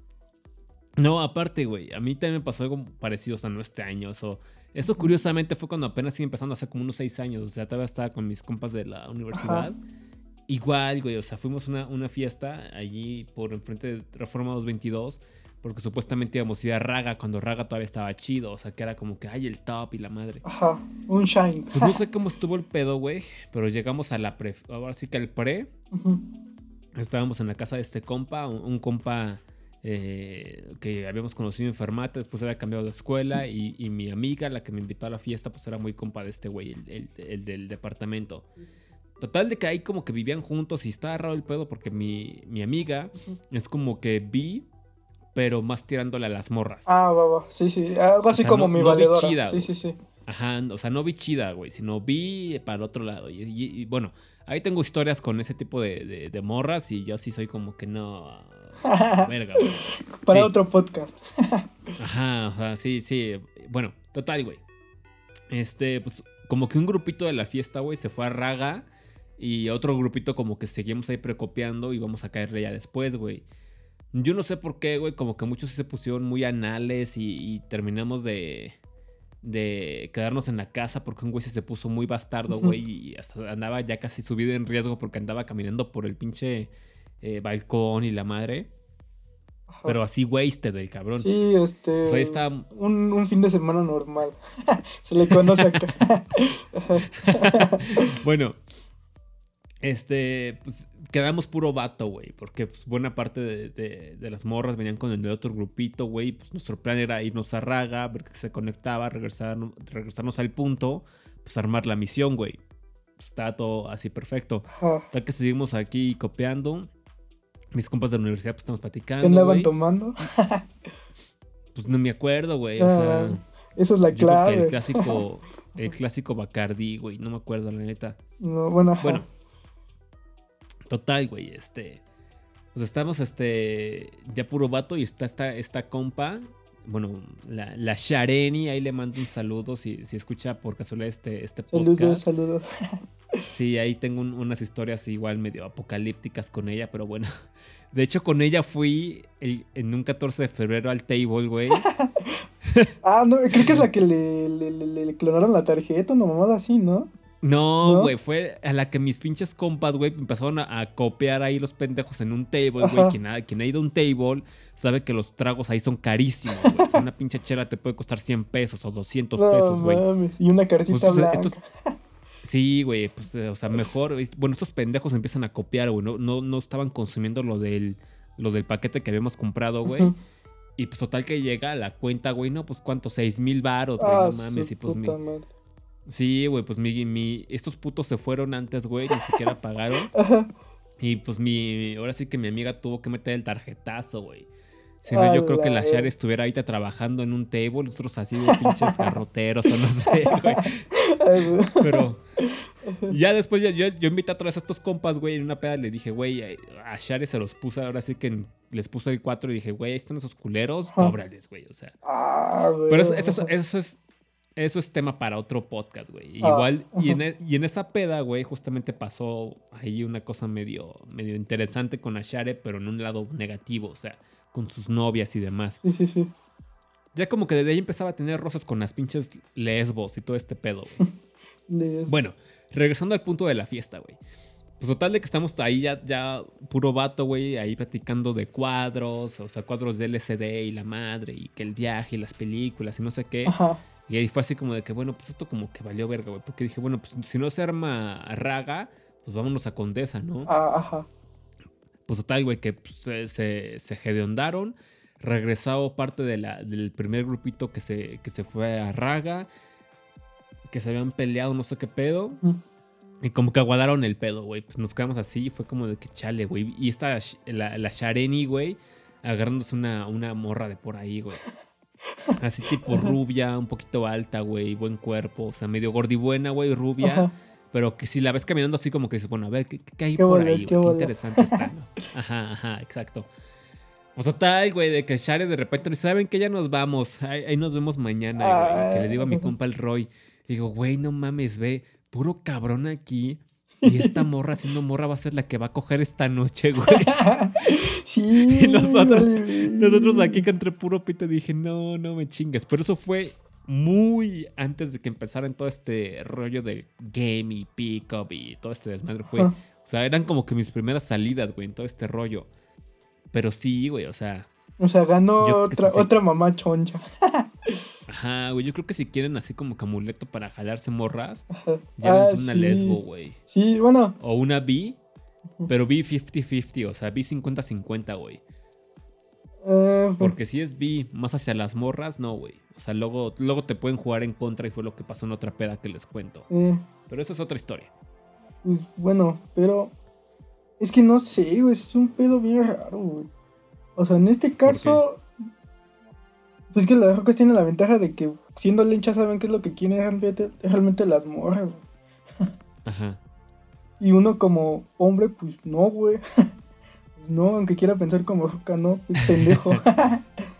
No, aparte, güey, a mí también me pasó algo parecido, o sea, no este año, eso, eso curiosamente fue cuando apenas iba empezando, hace como unos seis años, o sea, todavía estaba con mis compas de la universidad. Igual, güey, o sea, fuimos a una, una fiesta allí por enfrente de Reforma 222, porque supuestamente íbamos a ir a Raga cuando Raga todavía estaba chido, o sea, que era como que, ay, el top y la madre. Ajá, un shine. Pues no sé cómo estuvo el pedo, güey, pero llegamos a la pre, ahora sí que al pre, estábamos en la casa de este compa, un, un compa eh, que habíamos conocido en Fermata, después había cambiado de escuela y, y mi amiga, la que me invitó a la fiesta, pues era muy compa de este güey, el, el- el del departamento. Total de que ahí como que vivían juntos y estaba raro el pedo porque mi, mi amiga es como que vi, pero más tirándole a las morras. Ah, va, va. Sí, sí. Algo así sea, como no- mi no vi valedora. chida, sí, sí, sí. Ajá, o sea, no vi chida, güey, sino vi para el otro lado. Y, y- y, bueno, ahí tengo historias con ese tipo de, de- de morras y yo sí soy como que no... Verga, güey. Para Sí. otro podcast. Ajá, o sea, sí, sí. Bueno, total, güey. Este, pues, como que un grupito de la fiesta, güey, se fue a Raga. Y otro grupito como que seguimos ahí precopiando y vamos a caerle ya después, güey. Yo no sé por qué, güey, como que muchos se pusieron muy anales y, y terminamos de, de quedarnos en la casa porque un güey se puso muy bastardo, güey, y hasta andaba ya casi subido en riesgo porque andaba caminando por el pinche eh, balcón y la madre. Ajá. Pero así wasted el cabrón. Sí, este. Ahí está Un, un fin de semana normal. Se le conoce acá. Bueno, Este, pues quedamos puro vato, güey. Porque pues, buena parte de, de- de las morras venían con el otro grupito, güey. Pues nuestro plan era irnos a Raga, ver que se conectaba, regresar, regresarnos al punto, pues armar la misión, güey. Pues, estaba todo así perfecto. Ajá. Ya que seguimos aquí copiando. Mis compas de la universidad, pues estamos ¿Qué platicando. andaban güey. tomando? Pues no me acuerdo, güey. O sea, Ah, Esa es la clave. el clásico, el clásico Bacardí, güey. No me acuerdo, la neta. No, bueno, ajá. Bueno, total, güey, este. Pues estamos, este. Ya puro vato y está esta, esta compa. Bueno, la, la Shareni, ahí le mando un saludo si, si escucha por casualidad este, este Saludos, podcast. saludos. Sí, ahí tengo un- unas historias igual medio apocalípticas con ella, pero bueno. De hecho, con ella fui el- en un 14 de febrero al table, güey. Ah, no, creo que es la que le, le, le- le clonaron la tarjeta, una mamada así, ¿no? No, ¿No? güey, fue a la que mis pinches compas, güey, empezaron a, a copiar ahí los pendejos en un table, güey. Quien ha, quien ha ido a un table sabe que los tragos ahí son carísimos, güey. Una pinche chela te puede costar 100 pesos o 200 No pesos, güey. Y una cartita Pues, blanca. estos- Sí, güey, pues, eh, o sea, mejor. Bueno, estos pendejos empiezan a copiar, güey. No, no, no estaban consumiendo lo del, lo del paquete que habíamos comprado, güey. Y pues total que llega a la cuenta, güey, no, pues cuánto, seis mil baros, güey, Ah, no mames. Y pues mi, madre. Sí, güey, pues mi, mi- estos putos se fueron antes, güey, ni siquiera pagaron. Ajá. Y pues mi, ahora sí que mi amiga tuvo que meter el tarjetazo, güey. Si no, yo creo que la verga. estuviera ahorita trabajando en un table, nosotros así de pinches garroteros o no sé, güey. Pero ya después yo, yo, yo invité a todos estos compas, güey, en una peda le dije, güey, a Shari se los puse, ahora sí que les puse el 4 y dije, güey, ahí están esos culeros, cóbrales, güey, o sea. Ah, güey. Pero eso, eso, es- eso es eso es tema para otro podcast, güey. Ah, Igual, y, en, e- y en esa peda, güey, justamente pasó ahí una cosa medio, medio interesante con Ashare, pero en un lado negativo, o sea, con sus novias y demás. Sí, sí, sí. Ya como que desde ahí empezaba a tener rosas con las pinches lesbos y todo este pedo, güey. Bueno, regresando al punto de la fiesta, güey. Pues total de que estamos ahí ya, ya puro vato, güey, ahí platicando de cuadros, o sea, cuadros de LCD y la madre, y que el viaje y las películas y no sé qué. Ajá. Y ahí fue así como de que, bueno, pues esto como que valió verga, güey. Porque dije, bueno, pues si no se arma raga, pues vámonos a Condesa, ¿no? Ah, ajá. Pues total, güey, que pues, se, se, se hediondaron. Regresado parte de la, del primer grupito que se, que se fue a raga. Que se habían peleado, no sé qué pedo. Mm. Y como que aguadaron el pedo, güey. Pues nos quedamos así y fue como de que chale, güey. Y esta, la, la Shareni, güey, agarrándose una, una morra de por ahí, güey. Así tipo rubia, un poquito alta, güey, buen cuerpo. O sea, medio gordibuena, güey, rubia. Ajá. Pero que si la ves caminando así como que dices, bueno, a ver, ¿qué, qué hay ¿Qué por bolas, ahí? qué interesante está. Ajá, ajá, exacto. Pues total, güey, de que Share de repente nos dice, saben que ya nos vamos, ahí, ahí nos vemos mañana, güey. Que le digo a mi Ah. compa el Roy, le digo, güey, no mames, ve, puro cabrón aquí. Y esta morra, siendo morra, va a ser la que va a coger esta noche, güey. Sí. Y nosotros- vale. Nosotros aquí que entre puro pito dije, no, no me chingues. Pero eso fue muy antes de que empezara en todo este rollo de game y pick-up y todo este desmadre. Fue, o sea, eran como que mis primeras salidas, güey, en todo este rollo. Pero sí, güey, o sea, O sea, ganó otra, sí. otra mamá choncha. ajá, güey, yo creo que si quieren así como que amuleto para jalarse morras, Ajá. llámense Ah, una sí. lesbo, güey. Sí, bueno. O una B, Ujú. pero B 50-50, o sea, B 50-50, güey. eh, Porque si es B más hacia las morras, no, güey. O sea, luego, luego te pueden jugar en contra y fue lo que pasó en otra peda que les cuento. eh, Pero eso es otra historia. pues, bueno, pero. Es que no sé, güey. Es un pedo bien raro, güey. O sea, en este caso. Pues que las rocas tienen la ventaja de que siendo lencha saben qué es lo que quieren realmente, las morras, güey. Ajá. Y uno como hombre, pues no, güey. Pues no, aunque quiera pensar como roca, no, pues pendejo.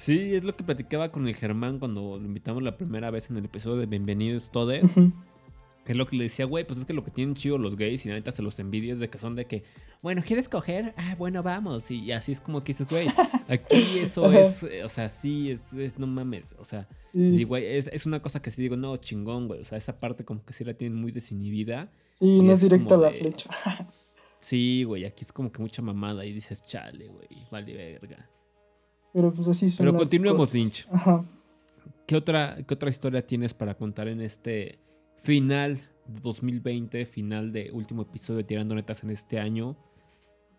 Sí, es lo que platicaba con el Germán cuando lo invitamos la primera vez en el episodio de Bienvenidos Todes. Ujú. Es lo que le decía, güey, pues es que lo que tienen chido los gays y la neta se los envidio es de que son de que, bueno, ¿quieres coger? Ah, bueno, vamos. Y así es como que dices, güey, aquí eso es, eh, o sea, sí, es, es no mames. O sea, güey, es, es una cosa que sí digo, no, chingón, güey. O sea, esa parte como que sí la tienen muy desinhibida. y no es es directo a como la de- flecha. Sí, güey, aquí es como que mucha mamada y dices, chale, güey, vale verga. Pero pues así son Pero las continuemos, cosas. Lynch. Ajá. ¿Qué otra, ¿Qué otra historia tienes para contar en este final de 2020, final de último episodio de Tirando Netas en este año,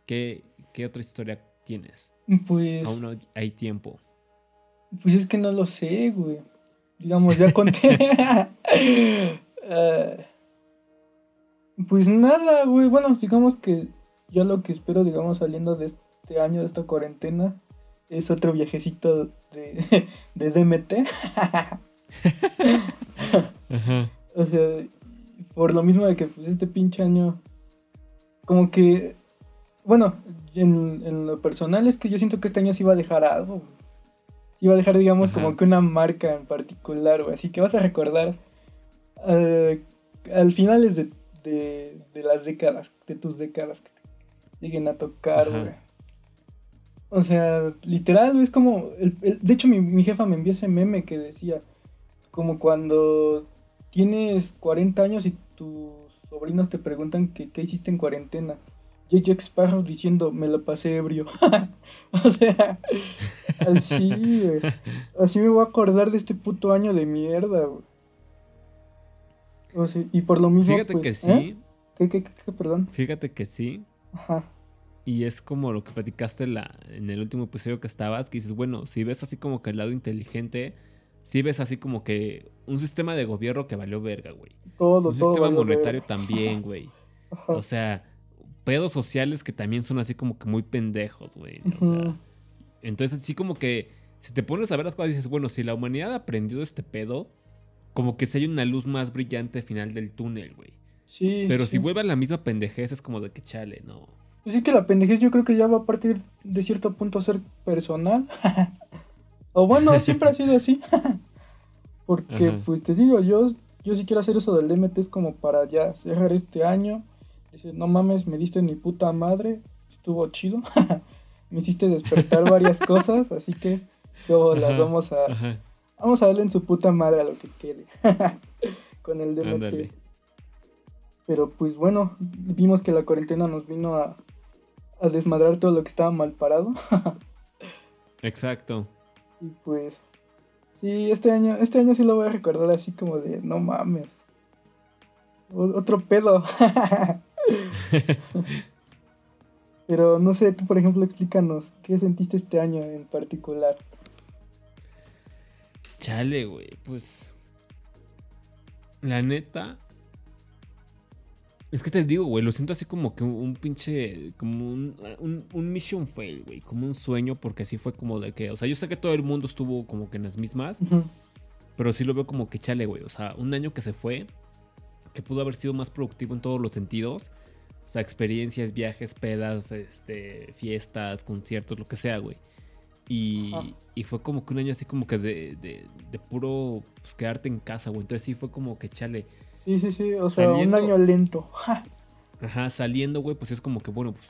¿qué, qué otra historia tienes? Pues, Aún no hay tiempo. pues es que no lo sé, güey. Digamos, ya conté. Eh, pues nada, güey. Bueno, digamos que yo lo que espero, digamos, saliendo de este año, de esta cuarentena, es otro viajecito de, de DMT. Ajá. O sea, por lo mismo de que pues este pinche año, como que, bueno, en, en lo personal es que yo siento que este año sí iba a dejar algo. Sí iba a dejar, digamos, Ajá. como que una marca en particular, güey. Así que vas a recordar eh, al finales de, de, de las décadas, de tus décadas que te lleguen a tocar, güey. O sea, literal, es como... el- el- de hecho, mi, mi jefa me envió ese meme que decía, como cuando tienes 40 años y tus sobrinos te preguntan que qué hiciste en cuarentena. J. Jack Sparrow diciendo, me lo pasé ebrio. o sea, así. Así me voy a acordar de este puto año de mierda. O sea, y por lo mismo. Fíjate pues, que sí, ¿eh? ¿Qué, qué, qué, qué? perdón? fíjate que sí. Ajá. Y es como lo que platicaste la, en el último episodio que estabas, que dices, bueno, si ves así como que el lado inteligente, si ves así como que un sistema de gobierno que valió verga, güey. Todo, Un todo. sistema monetario verga. también, güey. O sea, pedos sociales que también son así como que muy pendejos, güey. O sea, entonces sí como que si te pones a ver las cosas dices, bueno, si la humanidad aprendió de este pedo, como que si hay una luz más brillante al final del túnel, güey. Sí. Pero sí. si vuelve a la misma pendejez es como de que chale, no. Pues es que la pendejez yo creo que ya va a partir de cierto punto a ser personal. o bueno, siempre ha sido así. Porque, Ajá. pues te digo, yo, yo sí quiero hacer eso del DMT, es como para ya cerrar este año. Dice, no mames, me diste mi puta madre, estuvo chido. me hiciste despertar varias cosas, así que yo las vamos a... Ajá. Vamos a darle en su puta madre a lo que quede. Con el DMT. Ándale. Pero pues bueno, vimos que la cuarentena nos vino a, a desmadrar todo lo que estaba mal parado. Exacto. Y pues sí, este año, este año sí lo voy a recordar así como de no mames. Otro pedo. Pero no sé, tú por ejemplo explícanos, ¿qué sentiste este año en particular? Chale, güey, pues. La neta. Es que te digo, güey, lo siento así como que un, pinche. Como un, un, un mission fail, güey. Como un sueño, porque así fue como de que. O sea, yo sé que todo el mundo estuvo como que en las mismas. Ujú. Pero sí lo veo como que chale, güey. O sea, un año que se fue. Que pudo haber sido más productivo en todos los sentidos. O sea, experiencias, viajes, pedas, este, fiestas, conciertos, lo que sea, güey. Y, y fue como que un año así como que de, de, de puro pues, quedarte en casa, güey. Entonces sí fue como que chale. Sí, sí, sí, o sea, Saliendo- un año lento. Ajá, saliendo, güey, pues es como que, bueno, pues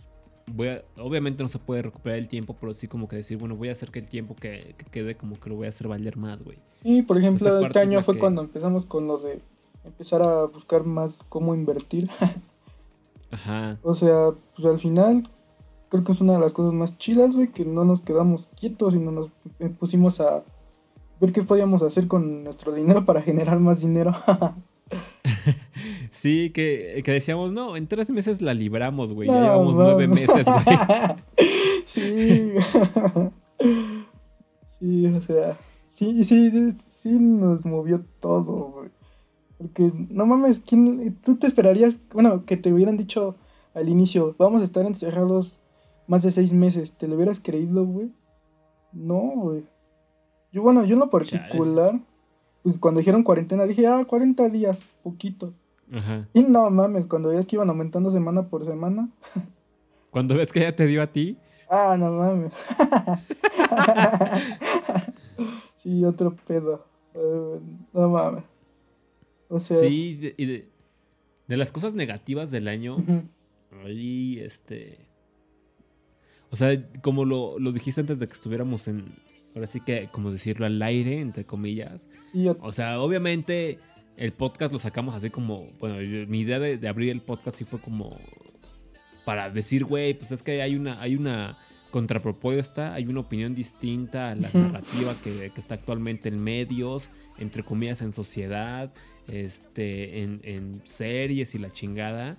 voy a... Obviamente no se puede recuperar el tiempo, pero sí como que decir, bueno, voy a hacer que el tiempo que, que quede como que lo voy a hacer valer más, güey. Y por ejemplo, Esta este año fue que- cuando empezamos con lo de empezar a buscar más cómo invertir. Ajá. O sea, pues al final creo que es una de las cosas más chidas, güey, que no nos quedamos quietos, sino nos pusimos a ver qué podíamos hacer con nuestro dinero para generar más dinero. Sí, que, que decíamos, no, en tres meses la libramos, güey. No, ya llevamos nueve meses, güey. sí. sí, o sea, sí, sí, sí nos movió todo, güey. Porque, no mames, ¿quién, tú te esperarías, bueno, que te hubieran dicho al inicio, vamos a estar encerrados más de seis meses, ¿te lo hubieras creído, güey? No, güey. Yo, bueno, yo en lo particular, pues cuando dijeron cuarentena, dije, ah, 40 días, poquito. Ajá. Y no mames, cuando veías que iban aumentando semana por semana, Cuando ves que ya te dio a ti, Ah, no mames. sí, otro pedo. Eh, no mames. O sea, sí, de- y de, de las cosas negativas del año, ujú, ahí, este... O sea, como lo, lo dijiste antes de que estuviéramos en, ahora sí que, como decirlo, al aire, entre comillas. sí, O sea, obviamente el podcast lo sacamos así como, bueno, yo- mi idea de, de abrir el podcast sí fue como para decir, güey, pues es que hay una, hay una contrapropuesta, hay una opinión distinta a la narrativa que, que está actualmente en medios, entre comillas en sociedad, este, en, en series y la chingada.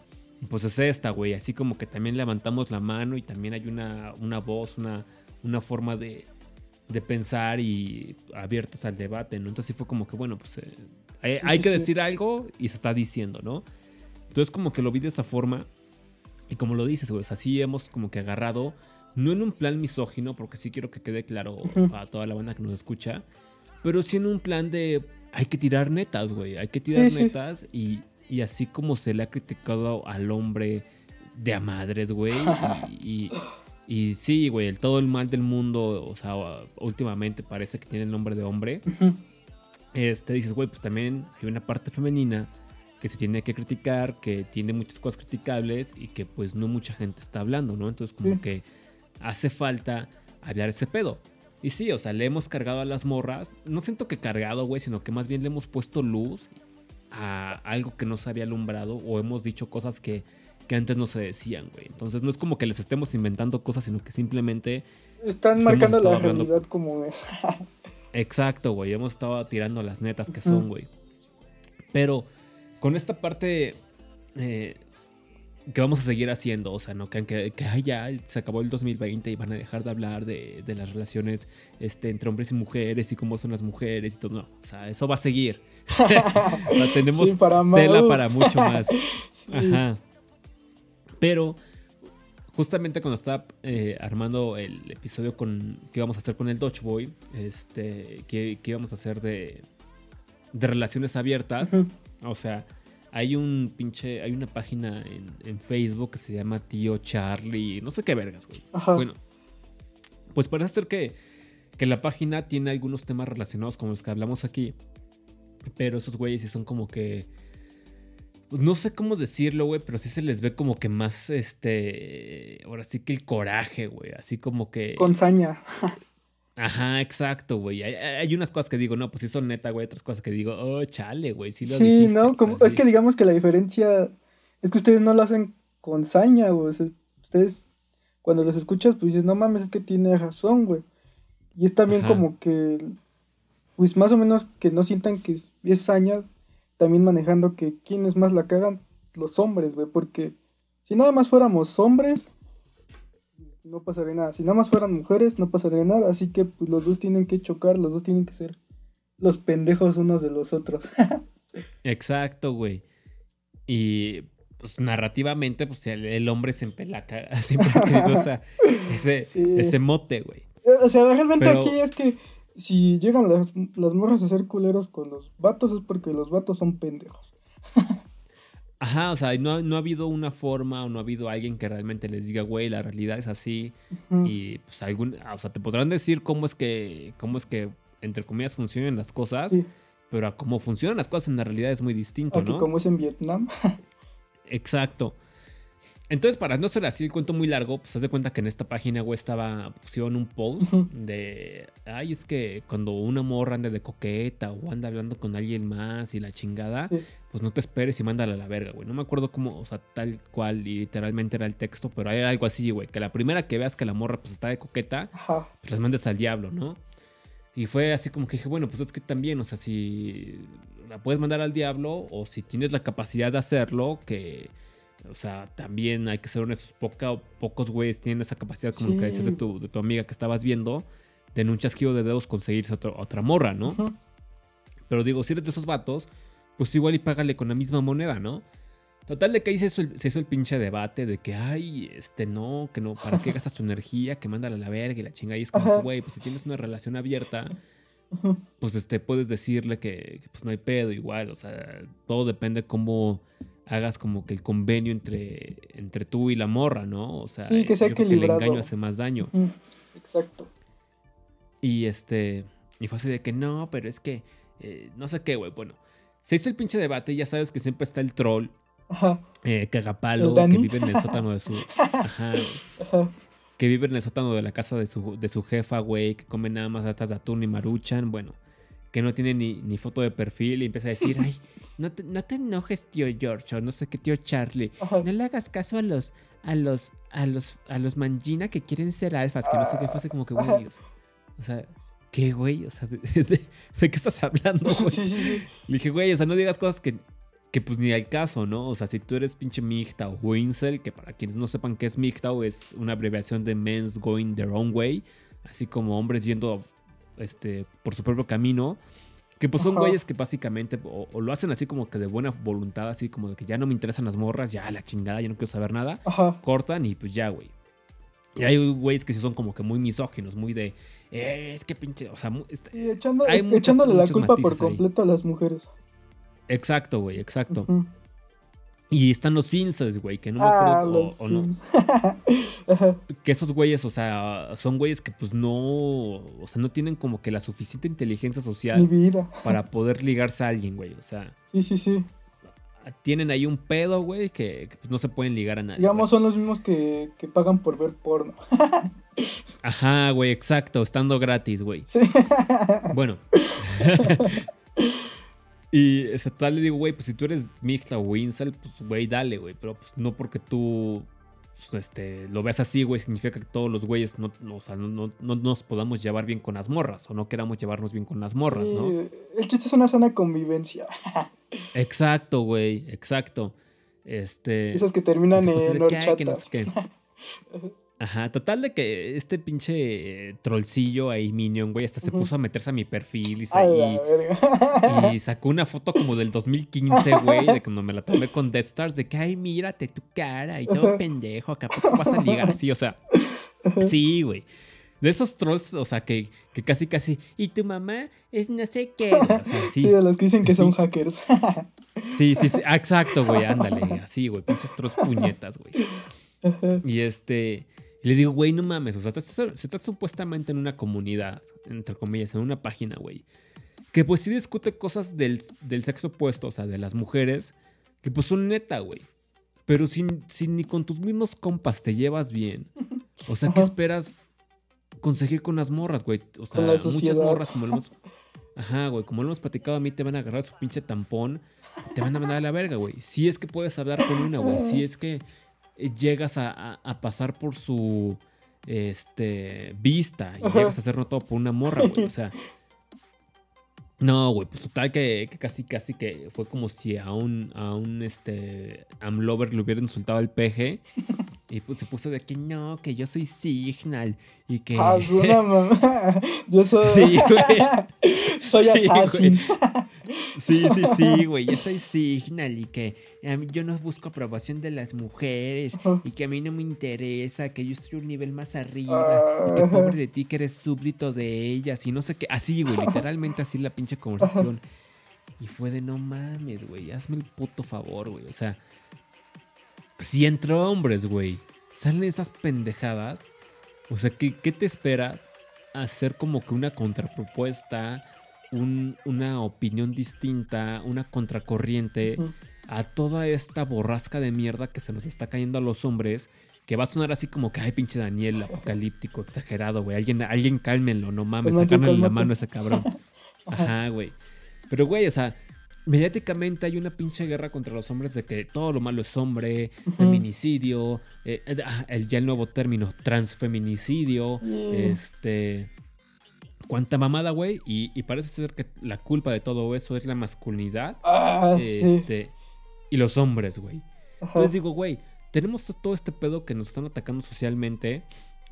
Pues es esta, güey. Así como que también levantamos la mano y también hay una, una voz, una, una forma de, de pensar y abiertos al debate, ¿no? Entonces sí fue como que, bueno, pues eh, hay, Sí, hay sí, que sí. decir algo y se está diciendo, ¿no? Entonces como que lo vi de esta forma y como lo dices, güey, o sea, sí hemos como que agarrado, no en un plan misógino, porque sí quiero que quede claro a toda la banda que nos escucha, pero sí en un plan de hay que tirar netas, güey, hay que tirar netas y, y así como se le ha criticado al hombre de a madres, güey, y, y- y sí, güey, el todo el mal del mundo, o sea, últimamente parece que tiene el nombre de hombre. Este, dices, güey, pues también hay una parte femenina que se tiene que criticar, que tiene muchas cosas criticables y que pues no mucha gente está hablando, ¿no? Entonces como Sí. que hace falta hablar ese pedo. Y sí, o sea, le hemos cargado a las morras, no siento que cargado, güey, sino que más bien le hemos puesto luz a algo que no se había alumbrado o hemos dicho cosas que, que antes no se decían, güey. Entonces no es como que les estemos inventando cosas, sino que simplemente Están Pues marcando la hablando- realidad como es. Exacto, güey. Hemos estado tirando las netas que son, güey. Pero con esta parte eh, que vamos a seguir haciendo, o sea, no crean que, que "Ay, ya se acabó el 2020 y van a dejar de hablar de, de las relaciones este, entre hombres y mujeres y cómo son las mujeres y todo. No, o sea, eso va a seguir. Tenemos Sí, para tela para mucho más. Sí. Ajá. Pero justamente cuando estaba eh, armando el episodio con que íbamos a hacer con el Dodge Boy, este, que, que íbamos a hacer de, de relaciones abiertas, o sea, hay un pinche, hay una página en, en Facebook que se llama Tío Charlie, no sé qué vergas, güey. Ajá. Bueno, pues parece ser que, que la página tiene algunos temas relacionados con los que hablamos aquí. Pero esos güeyes sí son como que. No sé cómo decirlo, güey, pero sí se les ve como que más, este. Ahora sí que el coraje, güey. Así como que. Con saña. Ajá, exacto, güey. Hay, hay unas cosas que digo, no, pues sí son neta, güey. Otras cosas que digo, oh, chale, güey. Sí, lo Sí, dijiste", ¿no? Como, es que digamos que la diferencia es que ustedes no lo hacen con saña, güey. O sea, ustedes, cuando los escuchas, pues dices, no mames, es que tiene razón, güey. Y es también Ajá. como que, pues más o menos que no sientan que es saña, también manejando que quienes más la cagan, los hombres, güey. Porque si nada más fuéramos hombres, no pasaría nada. Si nada más fueran mujeres, no pasaría nada. Así que pues los dos tienen que chocar, los dos tienen que ser los pendejos unos de los otros. Exacto, güey. Y pues narrativamente, pues el, el hombre siempre la caga. Siempre ha tenido ese, Sí. ese mote, güey. O sea, realmente Pero- aquí es que si llegan las, las morras a ser culeros con los vatos es porque los vatos son pendejos. Ajá, o sea, no, ha- no ha habido una forma o no ha habido alguien que realmente les diga, güey, la realidad es así. Y pues algún, o sea, te podrán decir cómo es que, cómo es que, entre comillas, funcionan las cosas, Sí, pero a cómo funcionan las cosas en la realidad es muy distinto, aquí ¿no? como es en Vietnam. Exacto. Entonces, para no ser así el cuento muy largo, pues haz de cuenta que en esta página, güey, estaba, pusieron un post de, ay, es que cuando una morra anda de coqueta o anda hablando con alguien más y la chingada, Sí. pues no te esperes y mándala a la verga, güey. No me acuerdo cómo, o sea, tal cual y literalmente era el texto, pero era algo así, güey, que la primera que veas que la morra pues está de coqueta, Ajá. pues las mandes al diablo, ¿no? Y fue así como que dije, bueno, pues es que también, o sea, si la puedes mandar al diablo o si tienes la capacidad de hacerlo, que, o sea, también hay que ser honestos, poca, pocos güeyes tienen esa capacidad, como Sí. que decías de tu, de tu amiga que estabas viendo, de en un chasquido de dedos conseguirse otro- otra morra, ¿no? Pero digo, si eres de esos vatos, pues igual y págale con la misma moneda, ¿no? Total de que ahí se hizo, el, se hizo el pinche debate de que, ay, este no, que no, ¿para qué gastas tu energía? Que mándala a la verga y la chinga. Y es como, güey, pues si tienes una relación abierta, pues este, puedes decirle que, que, pues no hay pedo igual. O sea, todo depende cómo hagas como que el convenio entre, entre tú y la morra, ¿no? O sea, Sí, que sea yo creo que el engaño hace más daño. Exacto. Y este. Y fue así de que no, pero es que. eh, no sé qué, güey. Bueno, se hizo el pinche debate y ya sabes que siempre está el troll, Ajá. eh, cagapalo, que vive en el sótano de su. Ajá. Ajá. Que vive en el sótano de la casa de su, de su jefa, güey. Que come nada más latas de atún y maruchan. Bueno, que no tiene ni, ni foto de perfil y empieza a decir, ay, no te, no te enojes, tío George, o no sé qué, tío Charlie. No le hagas caso a los, a los, a los, a los mangina que quieren ser alfas, que no sé qué, fue como que, güey, o sea, ¿qué, güey? O sea, ¿de, de- de qué estás hablando, güey? Sí, sí, sí. Le dije, güey, o sea, no digas cosas que, que pues ni al caso, ¿no? O sea, si tú eres pinche MGTOW o incel, que para quienes no sepan qué es MGTOW, es una abreviación de Men's Going Their Own Way, así como hombres yendo este, por su propio camino, que pues son Ajá. güeyes que básicamente o, o lo hacen así como que de buena voluntad, así como de que ya no me interesan las morras, ya la chingada, ya no quiero saber nada, Ajá. cortan y pues ya, güey. Y hay güeyes que sí son como que muy misóginos, muy de, "Eh, es que pinche, o sea, está- echando, Hay e- muchas- echándole la culpa por ahí. completo a las mujeres. exacto, güey, exacto. Y están los incels, güey, que no me Ah, acuerdo, o- los o no, que esos güeyes, o sea, son güeyes que pues no, o sea, no tienen como que la suficiente inteligencia Mi social vida. para poder ligarse a alguien, güey, o sea, Sí, sí, sí. tienen ahí un pedo, güey, que, que, pues, no se pueden ligar a nadie. Digamos, güey. son los mismos que, que pagan por ver porno. Ajá, güey, exacto, estando gratis, güey. Sí. Bueno. Y ese tal le digo, güey, pues si tú eres mixta o incel, pues güey, dale, güey. Pero pues no porque tú pues, este, lo veas así, güey, significa que todos los güeyes no, no, o sea, no, no- no nos podamos llevar bien con las morras o no queramos llevarnos bien con las morras, Sí, ¿no? El chiste es una sana convivencia. Exacto, güey, exacto. Este. Esas que terminan en no horchatas. Ajá, total de que este pinche eh, trollcillo ahí, Minion, güey, hasta se puso a meterse a mi perfil y, y- sacó una foto como del 2015, güey, de cuando me la tomé con Death Stars, de que, ay, mírate tu cara y todo pendejo, que a poco vas a ligar así, o sea, sí, güey. De esos trolls, o sea, que, que casi, casi, y tu mamá es no sé qué, o sea, Sí, sí, de los que dicen que son hackers. sí, sí, sí, ah, exacto, güey, ándale, así, güey, pinches trolls puñetas, güey. Ajá. Y este, y le digo, güey, no mames, o sea, estás, estás supuestamente en una comunidad, entre comillas, en una página, güey, que pues sí discute cosas del, del sexo opuesto, o sea, de las mujeres, que pues son neta, güey. Pero si, si ni con tus mismos compas te llevas bien, o sea, ¿qué Ajá. esperas conseguir con las morras, güey? O sea, muchas morras, como lo hemos... Ajá, güey, como lo hemos platicado a mí, te van a agarrar su pinche tampón, te van a mandar a la verga, güey. Si es que puedes hablar con una, güey. Si es que llegas a, a- a pasar por su este vista y Ajá. llegas a hacer notado por una morra, güey. O sea. No, güey, pues total que, que casi, casi que fue como si a un, a un este Amlover le hubiera insultado al peje. Y pues se puso de que no, que yo soy Signal. Y que. Ah, una mamá. Yo soy. Sí, güey. soy Sí, assassin. Sí, sí, sí, güey. Yo soy Signal y que a mí- yo no busco aprobación de las mujeres Ajá. y que a mí no me interesa, que yo estoy un nivel más arriba y que Ajá. pobre de ti que eres súbdito de ellas y no sé qué. Así, güey, literalmente así la pinche conversación. Y fue de no mames, güey, hazme el puto favor, güey. O sea, si entre hombres, güey, salen esas pendejadas, o sea, ¿qué, qué te esperas? Hacer como que una contrapropuesta, un- una opinión distinta, una contracorriente a toda esta borrasca de mierda que se nos está cayendo a los hombres. Que va a sonar así como que, ay, pinche Daniel, apocalíptico, exagerado, güey. Alguien, alguien cálmenlo, no mames, Pues, sacándole la mano a ese cabrón. Ajá, güey. Pero, güey, o sea, mediáticamente hay una pinche guerra contra los hombres de que todo lo malo es hombre, feminicidio, eh, eh, ah, el, ya el nuevo término, transfeminicidio, este... Cuánta mamada, güey. Y, y parece ser que la culpa de todo eso es la masculinidad Ah, sí. este, y los hombres, güey. Entonces digo, güey, tenemos todo este pedo que nos están atacando socialmente,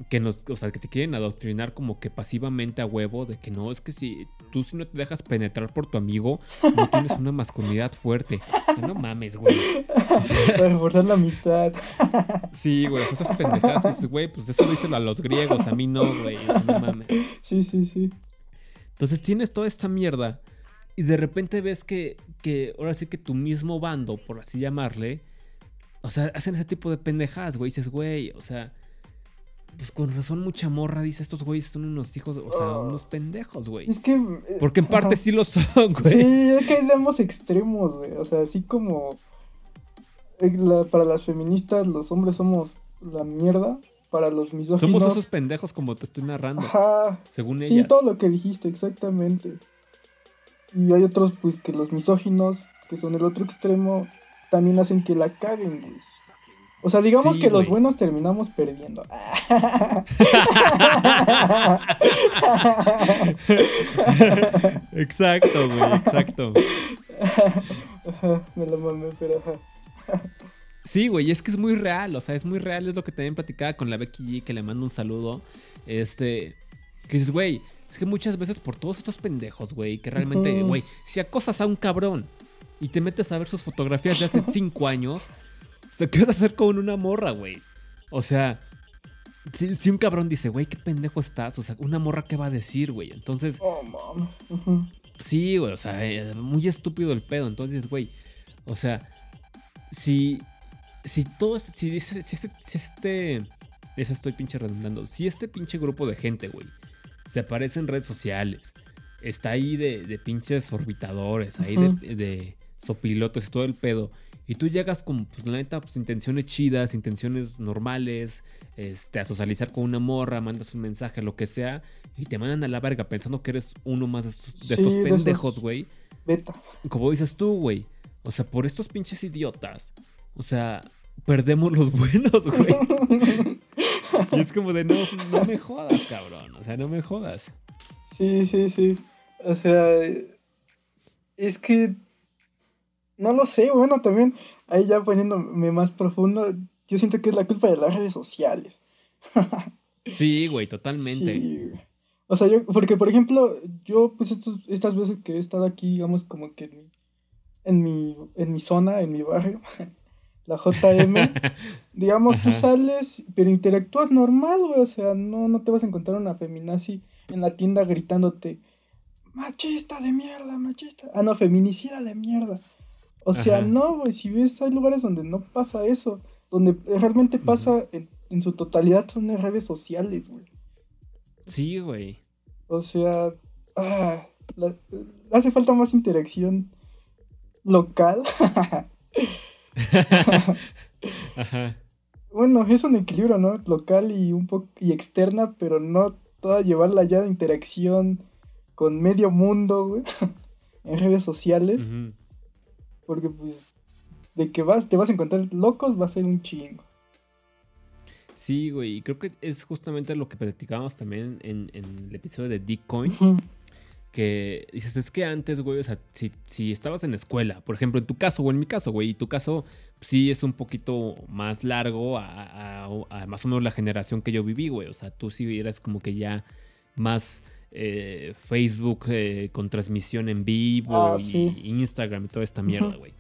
que nos, o sea, que te quieren adoctrinar como que pasivamente a huevo, de que no, es que si tú si no te dejas penetrar por tu amigo, no tienes una masculinidad fuerte. Que no mames, güey. Para reforzar la amistad. Sí, güey, esas pendejadas dices, güey, pues eso lo dicen a los griegos, a mí no, güey, o sea, no mames. Sí, sí, sí. Entonces tienes toda esta mierda y de repente ves que, que ahora sí que tu mismo bando, por así llamarle, o sea, hacen ese tipo de pendejadas, güey. Dices, güey, o sea, pues con razón mucha morra dice, estos güeyes son unos hijos, o sea, Ah. unos pendejos, güey. Es que. eh, Porque en parte ajá. sí lo son, güey. Sí, es que hay ambos extremos, güey. O sea, así como eh, la- para las feministas los hombres somos la mierda, para los misóginos... Somos esos pendejos como te estoy narrando, Ajá. según Sí, ellas. todo lo que dijiste, exactamente. Y hay otros, pues, que los misóginos, que son el otro extremo, también hacen que la caguen, güey. O sea, digamos Sí, que los buenos terminamos perdiendo. exacto, güey, exacto. Me lo mamé, pero. Sí, güey, es que es muy real, o sea, es muy real, es lo que también platicaba con la Becky G, que le mando un saludo. Este, que dices, güey, es que muchas veces por todos estos pendejos, güey, que realmente, Ujú. güey, si acosas a un cabrón y te metes a ver sus fotografías de hace cinco años, sea, ¿qué vas a hacer con una morra, güey? O sea, si, si un cabrón dice, güey, qué pendejo estás, o sea, una morra, ¿qué va a decir, güey? Entonces, Oh, mames. Ujú. Sí, güey, o sea, eh, muy estúpido el pedo. Entonces, güey, o sea, si, si todos, si, este, si este, esa estoy pinche redundando, si este pinche grupo de gente, güey, se aparece en redes sociales, está ahí de, de pinches orbitadores, ahí de, de sopilotos y todo el pedo, y tú llegas con, pues, la neta, pues, intenciones chidas, intenciones normales, este, a socializar con una morra, mandas un mensaje, lo que sea, y te mandan a la verga pensando que eres uno más de estos, de pendejos, güey. Beta. Como dices tú, güey. O sea, por estos pinches idiotas. O sea, perdemos los buenos, güey. y es como de, no, no me jodas, cabrón. O sea, no me jodas. Sí, sí, sí. O sea, es que no lo sé, bueno, también ahí ya poniéndome más profundo, yo siento que es la culpa de las redes sociales. Sí, güey, totalmente. Sí. O sea, yo, porque por ejemplo, yo pues estos, estas veces que he estado aquí, digamos, como que en mi, en mi, en mi zona, en mi barrio, la JM, digamos, tú sales, pero interactúas normal, güey, o sea, no, no te vas a encontrar una feminazi en la tienda gritándote, machista de mierda, machista. Ah, no, feminicida de mierda. O sea, Ajá. no, güey, si ves, hay lugares donde no pasa eso, donde realmente pasa en, en su totalidad son en redes sociales, güey. Sí, güey. O sea, ah, la- hace falta más interacción local. Ajá. bueno, es un equilibrio, ¿no? Local y un poco y externa, pero no toda llevarla ya de interacción con medio mundo, güey, en redes sociales. Porque pues de que vas te vas a encontrar locos va a ser un chingo. Sí, güey. Y creo que es justamente lo que platicábamos también en, en el episodio de Bitcoin. Ujú. que dices, es que antes, güey, o sea, si, si estabas en la escuela, por ejemplo, en tu caso o en mi caso, güey, y tu caso sí es un poquito más largo a, a- a más o menos la generación que yo viví, güey, o sea, tú sí eras como que ya más eh, Facebook eh, con transmisión en vivo Ah, y sí. Instagram y toda esta mierda, güey.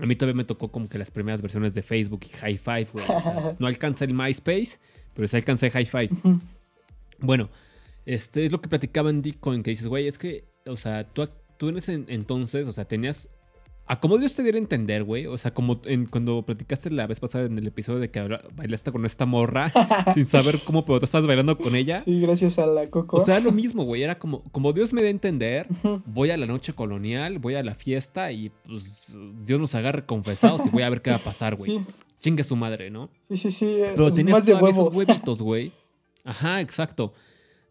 A mí todavía me tocó como que las primeras versiones de Facebook y High Five, güey. no alcanza el MySpace, pero sí alcanza el High Five. Bueno, este es lo que platicaba en Bitcoin, que dices, güey, es que, o sea, tú, tú en ese en- entonces, o sea, tenías... A como Dios te diera a entender, güey. O sea, como en, cuando platicaste la vez pasada en el episodio de que bailaste con esta morra sin saber cómo, pero tú estás bailando con ella. Sí, gracias a la Coco. O sea, lo mismo, güey. Era como, como Dios me dé a entender, voy a la noche colonial, voy a la fiesta y pues Dios nos agarre confesados y voy a ver qué va a pasar, güey. Sí, Chingue su madre, ¿no? sí, sí, sí. eh, Pero tenías más de esos huevitos, güey. Ajá, exacto.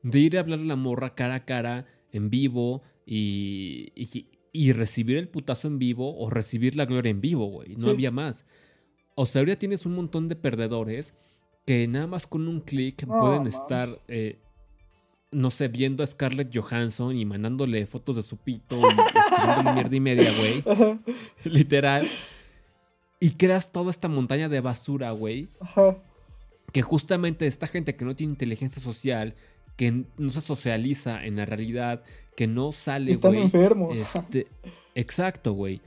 De ir a hablar a la morra cara a cara, en vivo, y, y, y recibir el putazo en vivo o recibir la gloria en vivo, güey. No Sí. había más. O sea, ahorita tienes un montón de perdedores que nada más con un clic pueden estar, eh, no sé, viendo a Scarlett Johansson y mandándole fotos de su pito y mierda y media, güey. Literal. Y creas toda esta montaña de basura, güey que justamente esta gente que no tiene inteligencia social, que no se socializa en la realidad, que no sale, Están güey. enfermos. Este, exacto, güey.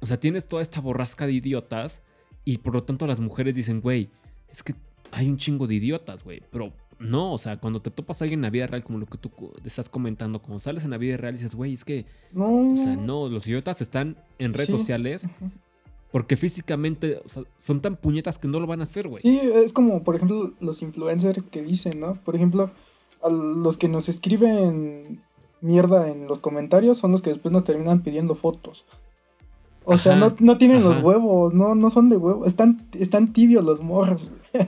O sea, tienes toda esta borrasca de idiotas y por lo tanto las mujeres dicen, güey, es que hay un chingo de idiotas, güey. Pero no, o sea, cuando te topas a alguien en la vida real, como lo que tú estás comentando, cuando sales en la vida real dices, güey, es que, No. o sea, no, los idiotas están en redes Sí. sociales porque físicamente o sea, son tan puñetas que no lo van a hacer, güey. Sí, es como, por ejemplo, los influencers que dicen, ¿no? Por ejemplo, a los que nos escriben mierda en los comentarios son los que después nos terminan pidiendo fotos. O sea, Ajá, no, no tienen los huevos, no, no son de huevos, están, están tibios los morros.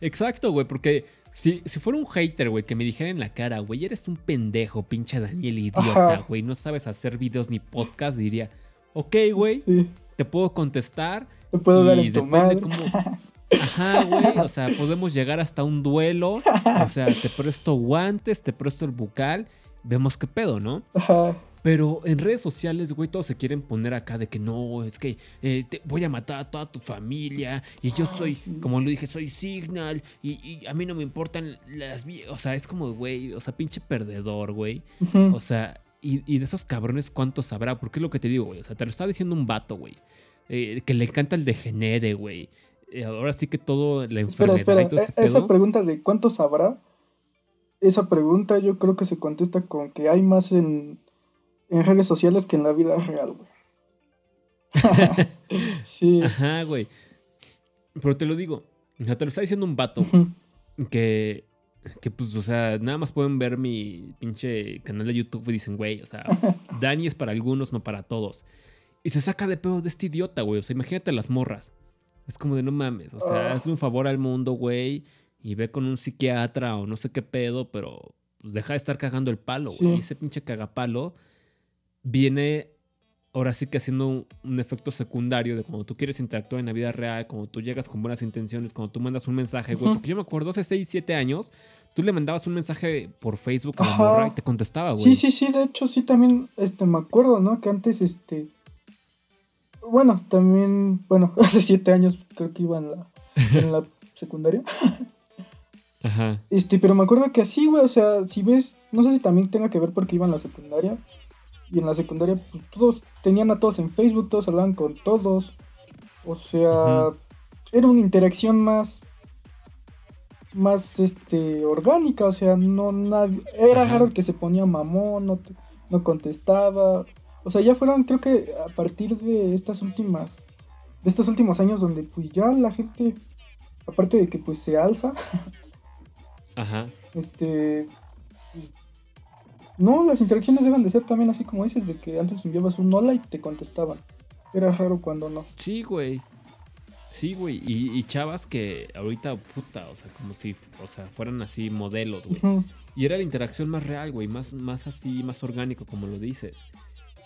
Exacto, güey, porque si, si fuera un hater, güey, que me dijera en la cara, güey, eres un pendejo, pinche Daniel idiota, güey, no sabes hacer videos ni podcast, diría, ok, güey, Sí. te puedo contestar Me puedo dar en tu madre. cómo- Ajá, güey. O sea, podemos llegar hasta un duelo. O sea, te presto guantes, te presto el bucal. Vemos qué pedo, ¿no? Ajá. Pero en redes sociales, güey, todos se quieren poner acá de que no, es que eh, te voy a matar a toda tu familia. Y yo soy, como lo dije, soy Signal. Y, y a mí no me importan las vie-". O sea, es como, güey, o sea, pinche perdedor, güey. O sea, y, y de esos cabrones, ¿cuántos habrá? Porque es lo que te digo, güey. O sea, te lo está diciendo un vato, güey. eh, que le encanta el degenere, güey. Eh, ahora sí que todo, la Espera, enfermedad espera. y todo ese e- Esa pedo. pregunta de cuántos habrá, esa pregunta yo creo que se contesta con que hay más en, en redes sociales que en la vida real, güey. sí. Ajá, güey. Pero te lo digo. O sea, te lo está diciendo un vato que, que, pues, o sea, nada más pueden ver mi pinche canal de YouTube y dicen, güey, o sea, Dani es para algunos, no para todos. Y se saca de pedo de este idiota, güey. O sea, imagínate las morras. Es como de no mames. O sea, Ah. hazle un favor al mundo, güey. Y ve con un psiquiatra o no sé qué pedo, pero pues deja de estar cagando el palo, güey. Sí. Y ese pinche cagapalo viene ahora sí que haciendo un, un efecto secundario de cuando tú quieres interactuar en la vida real, cuando tú llegas con buenas intenciones, cuando tú mandas un mensaje, güey. Porque yo me acuerdo hace 6, 7 años, tú le mandabas un mensaje por Facebook a la morra y te contestaba, güey. Sí, sí, sí, de hecho sí también este me acuerdo, ¿no? Que antes este bueno, también, bueno, hace siete años creo que iba en la, en la secundaria. Ajá. Este, pero me acuerdo que así, güey, o sea, si ves, no sé si también tenga que ver porque iba en la secundaria. Y en la secundaria, pues todos tenían a todos en Facebook, todos hablaban con todos. O sea, era una interacción más. Más, este, orgánica, o sea, no nadie. Era el que se ponía mamón, no, no contestaba. O sea, ya fueron, creo que a partir de estas últimas. De estos últimos años donde, pues ya la gente. Aparte de que, pues se alza. Ajá. Este. No, las interacciones deben de ser también así como dices, de que antes enviabas un hola y te contestaban. Era raro cuando no. Sí, güey. Sí, güey. Y, y chavas que ahorita, puta, o sea, como si, o sea, fueran así modelos, güey. Y era la interacción más real, güey, más, más así, más orgánico, como lo dices.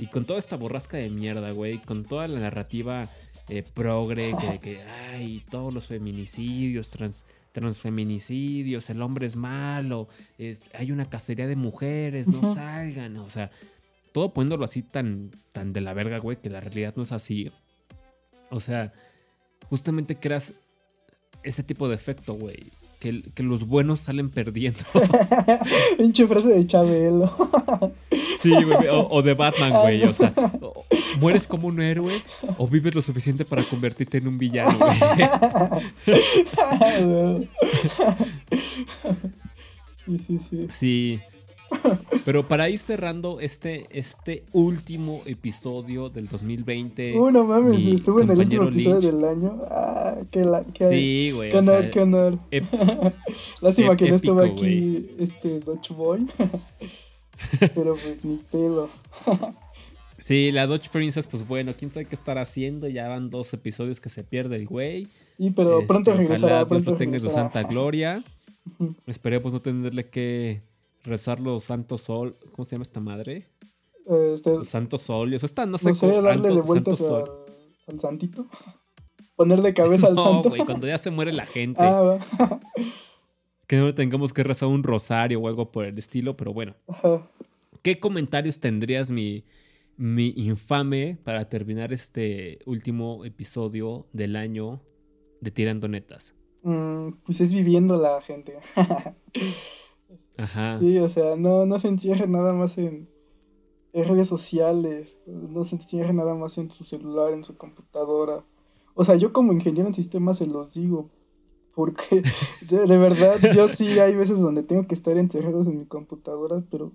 Y con toda esta borrasca de mierda, güey, con toda la narrativa eh, progre, que, que, ay, todos los feminicidios, trans, transfeminicidios, el hombre es malo, es, hay una cacería de mujeres, no salgan, o sea, todo poniéndolo así tan, tan de la verga, güey, que la realidad no es así. O sea, justamente creas ese tipo de efecto, güey. Que, que los buenos salen perdiendo. Pinche frase de Chabelo. Sí, güey, o, o de Batman, güey. O sea, o- mueres como un héroe o vives lo suficiente para convertirte en un villano, güey. sí, sí, sí. Sí. Pero para ir cerrando este, este último episodio del 2020. Uh, no mames, mi estuvo en el último episodio Lynch- del año. Ah, qué, la, qué, Sí, güey. qué o sea, honor, qué honor. ep- Lástima ep- que no estuvo aquí este Dodge Boy. Pero pues ni pedo. sí, la Dodge Princess, pues bueno, quién sabe qué estar haciendo. Ya van dos episodios que se pierde el güey. Sí, pero pronto Este, regresará. Ojalá Pronto lo tenga en su santa gloria. Esperemos no tenerle que rezar los santos sol. ¿Cómo se llama esta madre? Este, Los santos óleos. Esta no sé no sé, cómo- darle de vueltas al, sol. al santito. Ponerle cabeza al No, santo. güey, cuando ya se muere la gente. Ah. Que no tengamos que rezar un rosario o algo por el estilo, pero bueno. Ajá. ¿Qué comentarios tendrías, mi, mi infame, para terminar este último episodio del año de Tirando Netas? Mm, pues es viviendo la gente. Ajá. Sí, o sea, no, no se encierre nada más en, en redes sociales, no se encierre nada más en su celular, en su computadora. O sea, yo como ingeniero en sistemas se los digo, porque de, de verdad yo sí hay veces donde tengo que estar encerrados en mi computadora, pero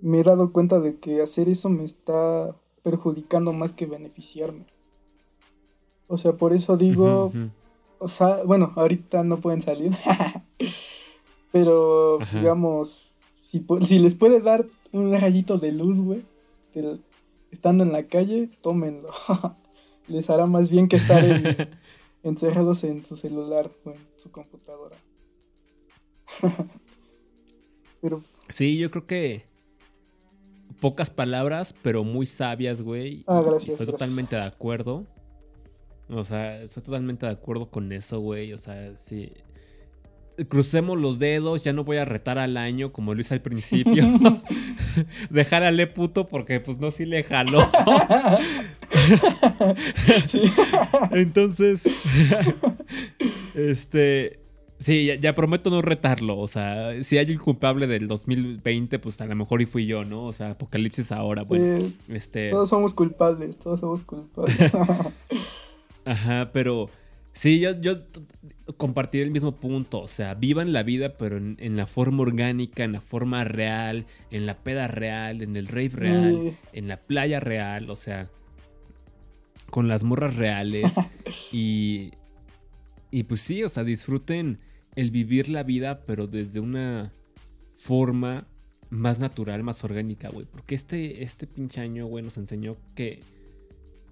me he dado cuenta de que hacer eso me está perjudicando más que beneficiarme. O sea, por eso digo, o sea, bueno, ahorita no pueden salir. Pero, Ajá. digamos, si, les puede dar un rayito de luz, güey, del- estando en la calle, tómenlo. les hará más bien que estar en- encerrados en su celular o en su computadora. Pero, Sí, yo creo que pocas palabras, pero muy sabias, güey. Ah, gracias, Estoy gracias. totalmente de acuerdo. O sea, estoy totalmente de acuerdo con eso, güey. O sea, sí. Crucemos los dedos, ya no voy a retar al año como lo hice al principio. Dejar a le puto porque pues no, sí le jaló. Entonces, este, sí, ya, ya prometo no retarlo. O sea, si hay un culpable del 2020, pues a lo mejor y fui yo, ¿no? O sea, Apocalipsis ahora, bueno, Sí, este... todos somos culpables, todos somos culpables. Ajá, pero sí, yo, yo compartiré el mismo punto. O sea, vivan la vida, pero en, en la forma orgánica, en la forma real, en la peda real, en el rave real, Sí. en la playa real, o sea, con las morras reales. y, y pues sí, o sea, disfruten el vivir la vida, pero desde una forma más natural, más orgánica, güey. Porque este, este pinche año, güey, nos enseñó que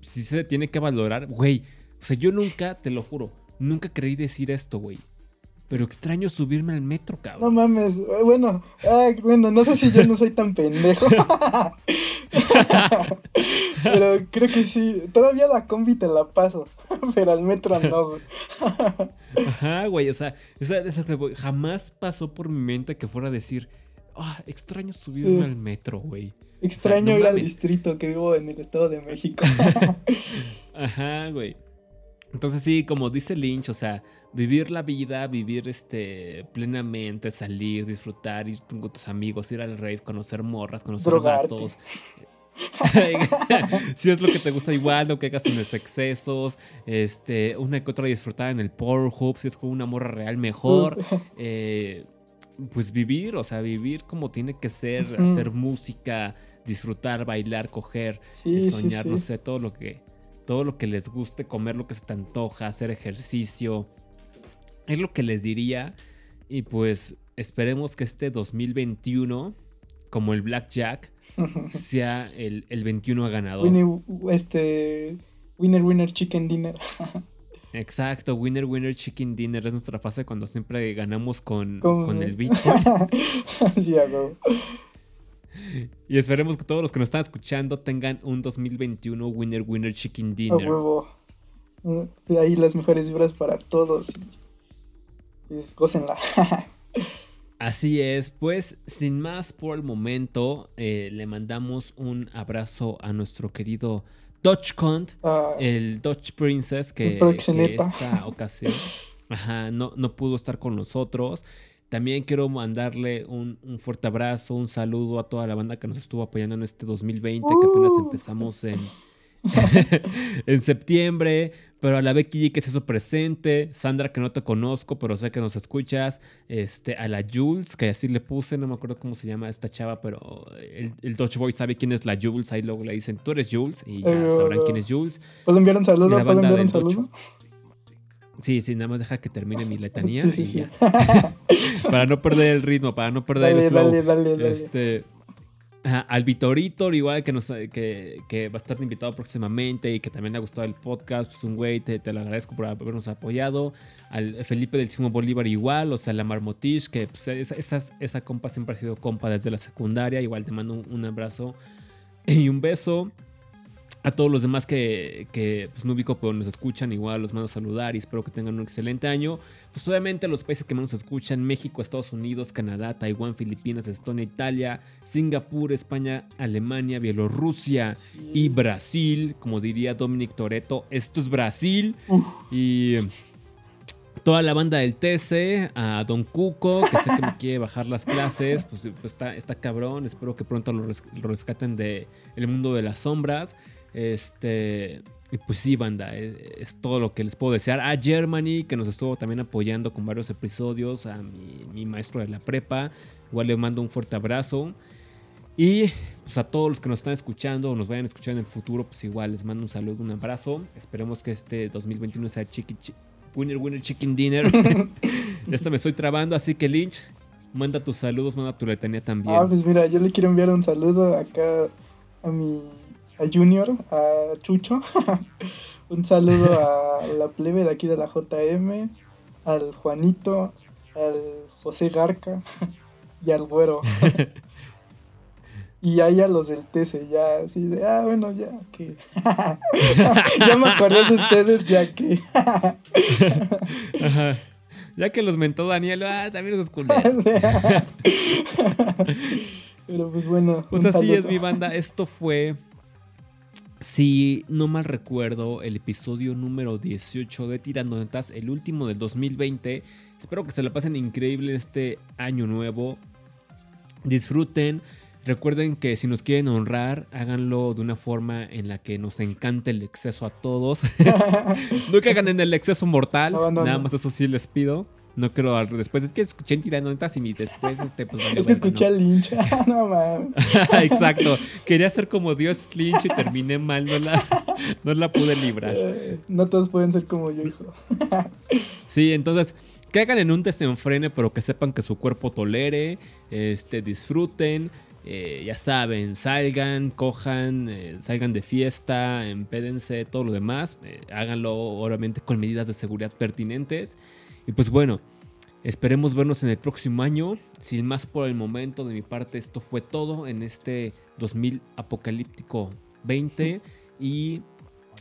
sí se tiene que valorar, güey. O sea, yo nunca, te lo juro, nunca creí decir esto, güey. Pero extraño subirme al metro, No cabrón. mames, bueno, ay, bueno, no sé si yo no soy tan pendejo. pero creo que sí, todavía la combi te la paso, pero al metro no, güey. Ajá, güey, o sea, esa, esa- jamás pasó por mi mente que fuera a decir, ah, extraño subirme Sí. al metro, güey. Extraño no ir al distrito que vivo en el Estado de México. Ajá, güey. Entonces sí, como dice Lynch, o sea, vivir la vida, vivir este plenamente, salir, disfrutar, ir con tus amigos, ir al rave, conocer morras, conocer Drogarte. gatos. si es lo que te gusta igual, no que hagas en los excesos, este, una que otra disfrutar en el Pornhub, si es con una morra real mejor, eh, pues vivir, o sea, vivir como tiene que ser, hacer música, disfrutar, bailar, coger, Sí, eh, sí, soñar, sí. no sé, todo lo que todo lo que les guste, comer lo que se te antoja, hacer ejercicio. Es lo que les diría y pues esperemos que este 2021 como el Blackjack sea el, el 21 ganador. Este, winner, winner, chicken dinner. Exacto, winner winner chicken dinner es nuestra fase cuando siempre ganamos con, Con- con el sí, huevo. y esperemos que todos los que nos están escuchando tengan un 2021 winner winner chicken A dinner. huevo. Mm, Ahí las mejores vibras para todos. Y, y gócenla. Así es, pues sin más por el momento, eh, le mandamos un abrazo a nuestro querido Dodgecont, Ah, el Dodge Princess, que, que esta ocasión ajá, no, no pudo estar con nosotros. También quiero mandarle un, un fuerte abrazo, un saludo a toda la banda que nos estuvo apoyando en este 2020, que apenas Uh. empezamos en, en septiembre, pero a la Becky G que se hizo presente, Sandra que no te conozco, pero sé que nos escuchas, este, a la Jules, que así le puse, no me acuerdo cómo se llama esta chava, pero el, el Dodge Boy sabe quién es la Jules, ahí luego le dicen, tú eres Jules, y ya sabrán quién es Jules. ¿Puedo enviar un saludo? la ¿Puedo enviar un saludo? Sí, sí, nada más deja que termine mi letanía Sí, y ya. para no perder el ritmo, para no perder Dale, el flow. dale, dale, dale. Este, ajá, al Vitoritor, igual que, nos, que, que va a estar invitado próximamente y que también le ha gustado el podcast, pues un güey, te, te lo agradezco por habernos apoyado. Al Felipe del Simo Bolívar igual, o sea, la Marmotish, que pues, esa, esas- esa compa siempre ha sido compa desde la secundaria, igual te mando un, un abrazo y un beso. A todos los demás que, que pues, no ubico, pero nos escuchan, igual los mando a saludar y espero que tengan un excelente año. Pues obviamente los países que más nos escuchan, México, Estados Unidos, Canadá, Taiwán, Filipinas, Estonia, Italia, Singapur, España, Alemania, Bielorrusia y Brasil, como diría Dominic Toretto, esto es Brasil. Y toda la banda del TC, a Don Cuco, que sé que me quiere bajar las clases, pues, pues está, está cabrón, espero que pronto lo, res- lo rescaten de el mundo de las sombras. Este, y pues sí, banda, es, es todo lo que les puedo desear. A Germany, que nos estuvo también apoyando con varios episodios, a mi, mi maestro de la prepa, igual le mando un fuerte abrazo. Y pues a todos los que nos están escuchando o nos vayan a escuchar en el futuro, pues igual les mando un saludo, un abrazo. Esperemos que este 2021 sea chiqui, chi- Winner Winner Chicken Dinner. Esta me estoy trabando, así que Lynch, manda tus saludos, manda tu letanía también. Ah, pues mira, yo le quiero enviar un saludo acá a mi a Junior, a Chucho. un saludo a la plebe de aquí de la JM, al Juanito, al José Garca y al Güero. Y ahí a los del TC, ya así de, ah, bueno, ya que. ya me acordé de ustedes, ya que. Ajá. Ya que los mentó Daniel, ah, también esos culeros. Pero pues bueno. Pues así saludo. es mi banda. Esto fue, si no mal recuerdo, el episodio número 18 de Tirando Netas, el último del 2020. Espero que se la pasen increíble este año nuevo. Disfruten. Recuerden que si nos quieren honrar, háganlo de una forma en la que nos encante el exceso a todos. no que hagan en el exceso mortal. No, no, Nada más eso sí les pido. No creo al- después. Es que escuché en Tirando Netas y después este, pues, vale Es que ¿no? escuché al Lynch. no mames. Exacto. Quería ser como Dios Lynch y terminé mal. No la, no la pude librar. Eh, No todos pueden ser como yo, hijo. Sí, entonces, que hagan en un desenfrene, pero que sepan que su cuerpo tolere, este, disfruten. eh, ya saben, salgan, cojan, eh, salgan de fiesta, empédense, todo lo demás. eh, háganlo, obviamente, con medidas de seguridad pertinentes. Y pues bueno, esperemos vernos en el próximo año. Sin más por el momento, de mi parte, esto fue todo en este 2000 apocalíptico 20. Y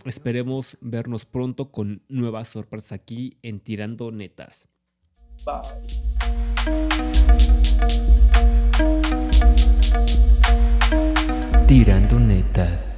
esperemos vernos pronto con nuevas sorpresas aquí en Tirando Netas. Bye. Tirando netas.